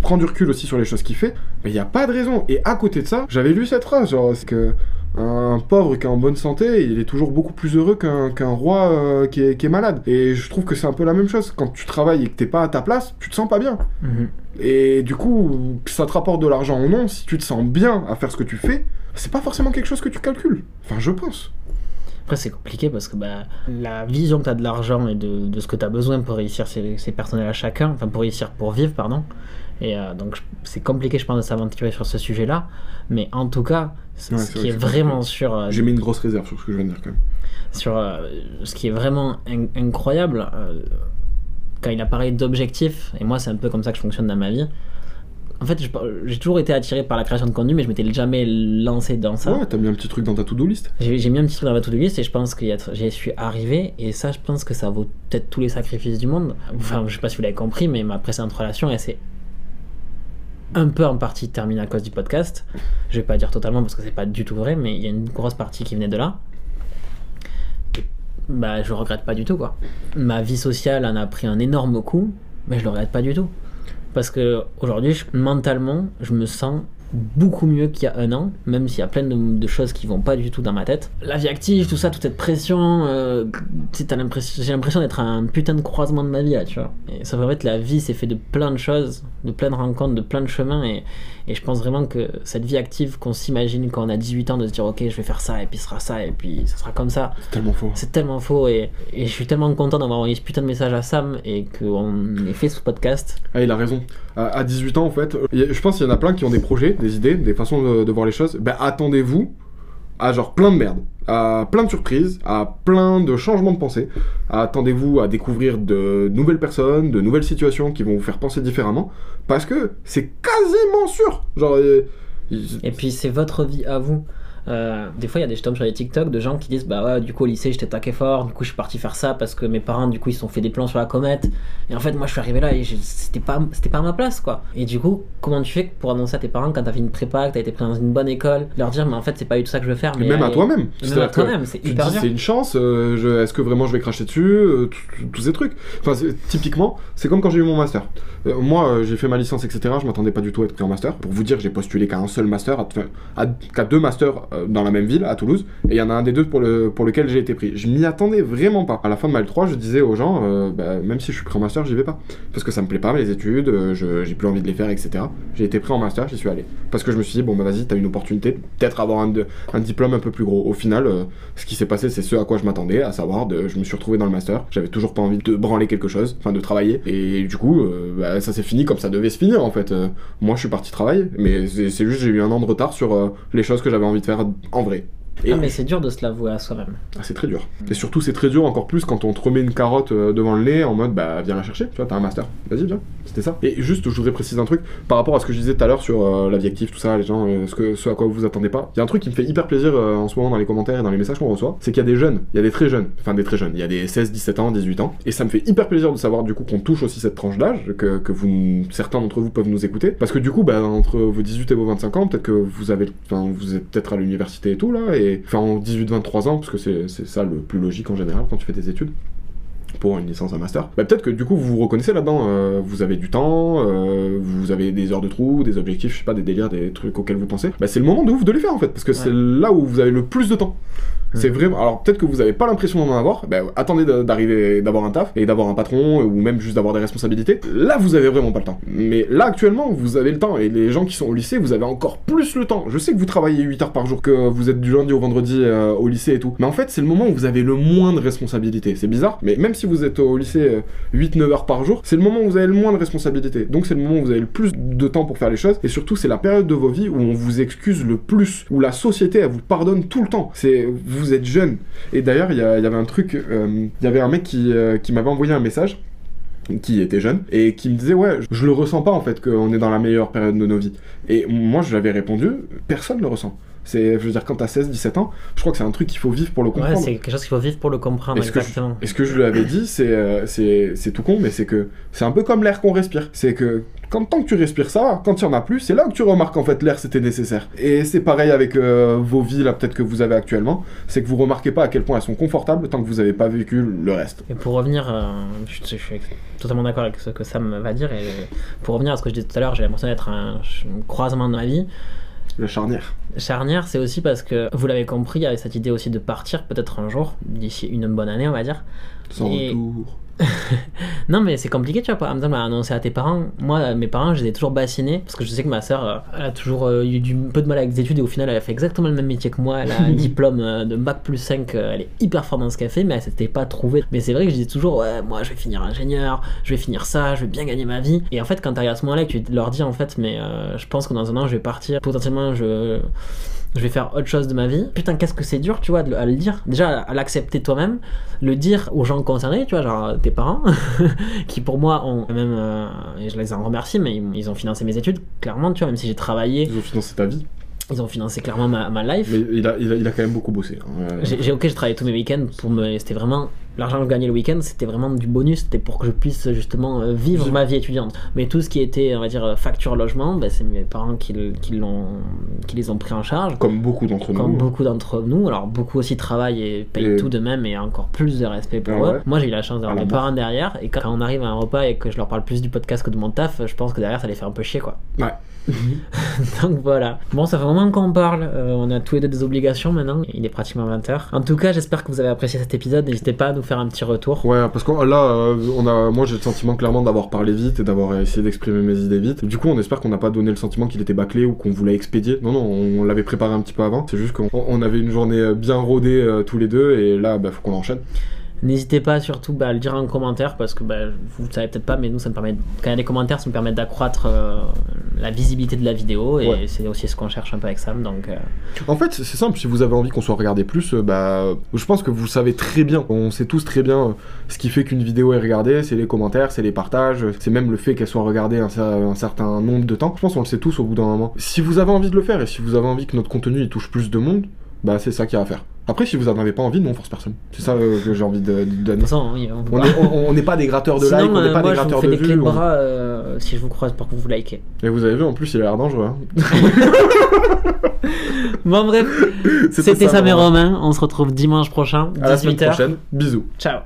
prend du recul aussi sur les choses qu'il fait, il n'y a pas de raison. Et à côté de ça, j'avais lu cette phrase, genre, c'est que un pauvre qui est en bonne santé, il est toujours beaucoup plus heureux qu'un roi euh, qui, est, malade. Et je trouve que c'est un peu la même chose. Quand tu travailles et que t'es pas à ta place, tu te sens pas bien. Mhm. Et du coup, que ça te rapporte de l'argent ou non, si tu te sens bien à faire ce que tu fais, c'est pas forcément quelque chose que tu calcules. Enfin, je pense. Après, c'est compliqué parce que bah, la vision que tu as de l'argent et de, de ce que tu as besoin pour réussir, c'est personnel à chacun, enfin pour réussir, pour vivre, pardon. Et euh, donc, c'est compliqué, je pense, de s'aventurer sur ce sujet-là. Mais en tout cas, ce Ouais, ce c'est qui vrai est vraiment sur, euh, J'ai mis une grosse réserve sur ce que je viens de dire quand même. sur euh, ce qui est vraiment in- incroyable, quand il a parlé d'objectifs, et moi, c'est un peu comme ça que je fonctionne dans ma vie. En fait, j'ai toujours été attiré par la création de contenu, mais je m'étais jamais lancé dans ça. Ouais, t'as mis un petit truc dans ta to-do list. J'ai mis un petit truc dans ma to-do list et je pense que j'y suis arrivé et ça je pense que ça vaut peut-être tous les sacrifices du monde. Enfin je sais pas si vous l'avez compris mais ma précédente relation elle s'est un peu en partie terminée à cause du podcast. Je vais pas dire totalement parce que c'est pas du tout vrai mais il y a une grosse partie qui venait de là. Bah je regrette pas du tout quoi. Ma vie sociale en a pris un énorme coup mais je le regrette pas du tout. Parce que aujourd'hui, mentalement, je me sens beaucoup mieux qu'il y a un an, même s'il y a plein de, choses qui vont pas du tout dans ma tête. La vie active, tout ça, toute cette pression, euh, l'impression- j'ai l'impression d'être un putain de croisement de ma vie là, tu vois. Et ça fait en fait la vie, c'est fait de plein de choses, de plein de rencontres, de plein de chemins, et, et je pense vraiment que cette vie active qu'on s'imagine quand on a 18 ans, de se dire ok, je vais faire ça, et puis ce sera ça, et puis ça sera comme ça, C'est tellement faux. c'est tellement faux, et, et je suis tellement content d'avoir envoyé ce putain de message à Sam, et qu'on ait fait ce podcast. Ah, il a raison. À, à 18 ans, en fait, euh, je pense qu'il y en a plein qui ont des projets, des idées, des façons de, de voir les choses. Ben, attendez-vous à genre plein de merde, à plein de surprises, à plein de changements de pensée. Attendez-vous à découvrir de nouvelles personnes, de nouvelles situations qui vont vous faire penser différemment, parce que c'est quasiment sûr. Genre, euh, Et puis c'est votre vie à vous. Euh, des fois, il y a des je tombe sur les TikTok de gens qui disent Bah ouais, du coup, au lycée, j'étais taqué fort, du coup, je suis parti faire ça parce que mes parents, du coup, ils se sont fait des plans sur la comète. Et en fait, moi, je suis arrivé là et c'était pas, c'était pas à ma place, quoi. Et du coup, comment tu fais pour annoncer à tes parents quand t'as fait une prépa, que t'as été pris dans une bonne école, leur dire Mais en fait, c'est pas du tout ça que je veux faire. Mais même à allez. toi-même. Même à c'est hyper dur. une chance, euh, je- est-ce que vraiment je vais cracher dessus, euh, tous ces trucs. Enfin, typiquement, c'est comme quand j'ai eu mon master. Euh, moi, euh, j'ai fait ma licence, etc. Je m'attendais pas du tout à être pris en master. Pour vous dire, j'ai postulé qu'à un seul master, à, à- qu'à deux masters euh, dans la même ville, à Toulouse, et il y en a un des deux pour, le, pour lequel j'ai été pris. Je m'y attendais vraiment pas. À la fin de ma L3, je disais aux gens, euh, bah, même si je suis pris en master, j'y vais pas. Parce que ça me plaît pas, mes études, euh, j'ai plus envie de les faire, etc. J'ai été pris en master, j'y suis allé. Parce que je me suis dit, bon, bah vas-y, t'as une opportunité, peut-être avoir un, un diplôme un peu plus gros. Au final, euh, ce qui s'est passé, c'est ce à quoi je m'attendais, à savoir, je me suis retrouvé dans le master, j'avais toujours pas envie de branler quelque chose, enfin de travailler, et du coup, euh, bah, ça s'est fini comme ça devait se finir en fait. Euh, moi, je suis parti travailler, mais c'est juste j'ai eu un an de retard sur euh, les choses que j'avais envie de faire en vrai. Et Ah, mais c'est dur de se l'avouer à soi-même. ah, c'est très dur. Et surtout, c'est très dur encore plus quand on te remet une carotte euh, devant le nez en mode bah viens la chercher, tu vois, t'as un master, vas-y, viens. C'était ça. Et juste, je voudrais préciser un truc par rapport à ce que je disais tout à l'heure sur euh, la vie active, tout ça, les gens, euh, ce, que, ce à quoi vous vous attendez pas. Il y a un truc qui me fait hyper plaisir euh, en ce moment dans les commentaires et dans les messages qu'on reçoit, c'est qu'il y a des jeunes, il y a des très jeunes, enfin des très jeunes, il y a des 16, 17 ans, 18 ans, et ça me fait hyper plaisir de savoir du coup qu'on touche aussi cette tranche d'âge, que, que vous, certains d'entre vous peuvent nous écouter, parce que du coup, bah, entre vos 18 et vos 25 ans, peut-être que vous avez, enfin, vous êtes peut-être à l'université et tout là, et en 18-23 ans, parce que c'est c'est ça le plus logique en général quand tu fais des études pour une licence, un master, bah peut-être que du coup vous vous reconnaissez là-dedans. euh, vous avez du temps, euh, vous avez des heures de trou, des objectifs, je sais pas, des délires, des trucs auxquels vous pensez. Bah c'est le moment de ouf de les faire en fait, parce que c'est là où vous avez le plus de temps. C'est vraiment. Alors peut-être que vous avez pas l'impression d'en avoir. Bah, attendez de- d'arriver, d'avoir un taf et d'avoir un patron ou même juste d'avoir des responsabilités. Là, vous avez vraiment pas le temps. Mais là, actuellement, vous avez le temps et les gens qui sont au lycée, vous avez encore plus le temps. Je sais que vous travaillez 8 heures par jour, que vous êtes du lundi au vendredi euh, au lycée et tout. Mais en fait, c'est le moment où vous avez le moins de responsabilités. C'est bizarre, mais même si vous êtes au lycée 8-9 heures par jour, c'est le moment où vous avez le moins de responsabilités. Donc c'est le moment où vous avez le plus de temps pour faire les choses. Et surtout, c'est la période de vos vies où on vous excuse le plus, où la société, vous pardonne tout le temps. C'est vous êtes jeune. Et d'ailleurs, il y, avait un truc, euh, il y avait un mec qui, euh, qui m'avait envoyé un message qui était jeune et qui me disait ouais je le ressens pas en fait qu'on est dans la meilleure période de nos vies et moi je l'avais répondu personne le ressent C'est, je veux dire, quand t'as 16, 17 ans, je crois que c'est un truc qu'il faut vivre pour le Ouais, comprendre. c'est quelque chose qu'il faut vivre pour le comprendre, que je- exactement. Et ce que je lui avais dit, c'est, euh, c'est, c'est tout con, mais c'est que c'est un peu comme l'air qu'on respire. C'est que quand tant que tu respires, ça. Quand il y en a plus, c'est là que tu remarques en fait l'air c'était nécessaire. Et c'est pareil avec euh, vos vies là, peut-être que vous avez actuellement. C'est que vous remarquez pas à quel point elles sont confortables tant que vous avez pas vécu le reste. Et pour revenir, euh, je, je suis totalement d'accord avec ce que Sam va dire, et pour revenir à ce que je disais tout à l'heure, j'ai l'impression d'être un croisement de ma vie. La charnière. Charnière, c'est aussi parce que, vous l'avez compris, il y avait cette idée aussi de partir peut-être un jour, d'ici une bonne année, on va dire. Sans Et- retour. Non, mais c'est compliqué, tu vois. Par exemple, à annoncer à tes parents. Moi, mes parents, je les ai toujours bassinés parce que je sais que ma soeur, euh, elle a toujours euh, eu du un peu de mal avec les études et au final, elle a fait exactement le même métier que moi. Elle a un diplôme euh, de bac plus 5. euh, Elle est hyper forte dans ce qu'elle fait, mais elle s'était pas trouvée. Mais c'est vrai que je dis toujours, ouais, moi, je vais finir ingénieur, je vais finir ça, je vais bien gagner ma vie. Et en fait, quand t'arrives à ce moment-là et que tu leur dis, en fait, mais euh, je pense que dans un an, je vais partir. Potentiellement, je je vais faire autre chose de ma vie. Putain, qu'est-ce que c'est dur, tu vois, de à le dire. Déjà, à l'accepter toi-même, le dire aux gens concernés, tu vois, genre tes parents, qui pour moi ont même, euh, et je les en remercie, mais ils, ils ont financé mes études, clairement, tu vois, même si j'ai travaillé, Ils ont financé ta vie. ils ont financé clairement ma, ma life. Mais il a, il a, il a quand même beaucoup bossé. hein. Euh, J'ai, j'ai- ok, j'ai travaillé tous mes week-ends pour me. C'était vraiment. L'argent que je gagnais le week-end, c'était vraiment du bonus, c'était pour que je puisse justement euh, vivre ma vie étudiante. Mais tout ce qui était, on va dire, euh, facture logement, bah, c'est mes parents qui, le- qui, l'ont, qui les ont pris en charge. Comme beaucoup d'entre nous. Comme beaucoup d'entre nous, alors beaucoup aussi travaillent et payent Et- tout de même et encore plus de respect pour Ah eux. ouais. Moi j'ai eu la chance d'avoir la mes parents derrière et quand on arrive à un repas et que je leur parle plus du podcast que de mon taf, je pense que derrière ça les fait un peu chier quoi. Ouais. Donc voilà. Bon, ça fait vraiment qu'on parle. Euh, on a tous les deux des obligations maintenant. Il est pratiquement 20h. En tout cas, j'espère que vous avez apprécié cet épisode. N'hésitez pas à nous faire un petit retour. Ouais, parce que là, euh, on a, moi j'ai le sentiment clairement d'avoir parlé vite et d'avoir essayé d'exprimer mes idées vite. Du coup, on espère qu'on n'a pas donné le sentiment qu'il était bâclé ou qu'on voulait expédier. Non, non, on l'avait préparé un petit peu avant. C'est juste qu'on on avait une journée bien rodée euh, tous les deux et là, bah, faut qu'on enchaîne. N'hésitez pas surtout bah, à le dire en commentaire parce que bah, vous ne savez peut-être pas, mais nous, ça me permet, quand il y a des commentaires, ça me permet d'accroître euh, la visibilité de la vidéo et Ouais. c'est aussi ce qu'on cherche un peu avec Sam. Donc, euh, En fait, c'est simple, si vous avez envie qu'on soit regardé plus, euh, bah, je pense que vous savez très bien, on sait tous très bien ce qui fait qu'une vidéo est regardée, c'est les commentaires, c'est les partages, c'est même le fait qu'elle soit regardée un certain nombre de temps. Je pense qu'on le sait tous au bout d'un moment. Si vous avez envie de le faire et si vous avez envie que notre contenu il touche plus de monde, bah c'est ça qu'il y a à faire. Après, si vous en avez pas envie, non, on force personne. C'est ça euh, que j'ai envie de, de de donner. façon, oui, on n'est pas des gratteurs de Sinon, likes, on n'est euh, pas moi, des je vous gratteurs fais de des clés vues. de on- bras euh, si je vous croise pour que vous likez. Et vous avez vu, en plus, il a l'air dangereux. hein. Bon, bref, c'était ça, Sam et. Romain. On se retrouve dimanche prochain, À la semaine 18h. prochaine. Bisous. Ciao.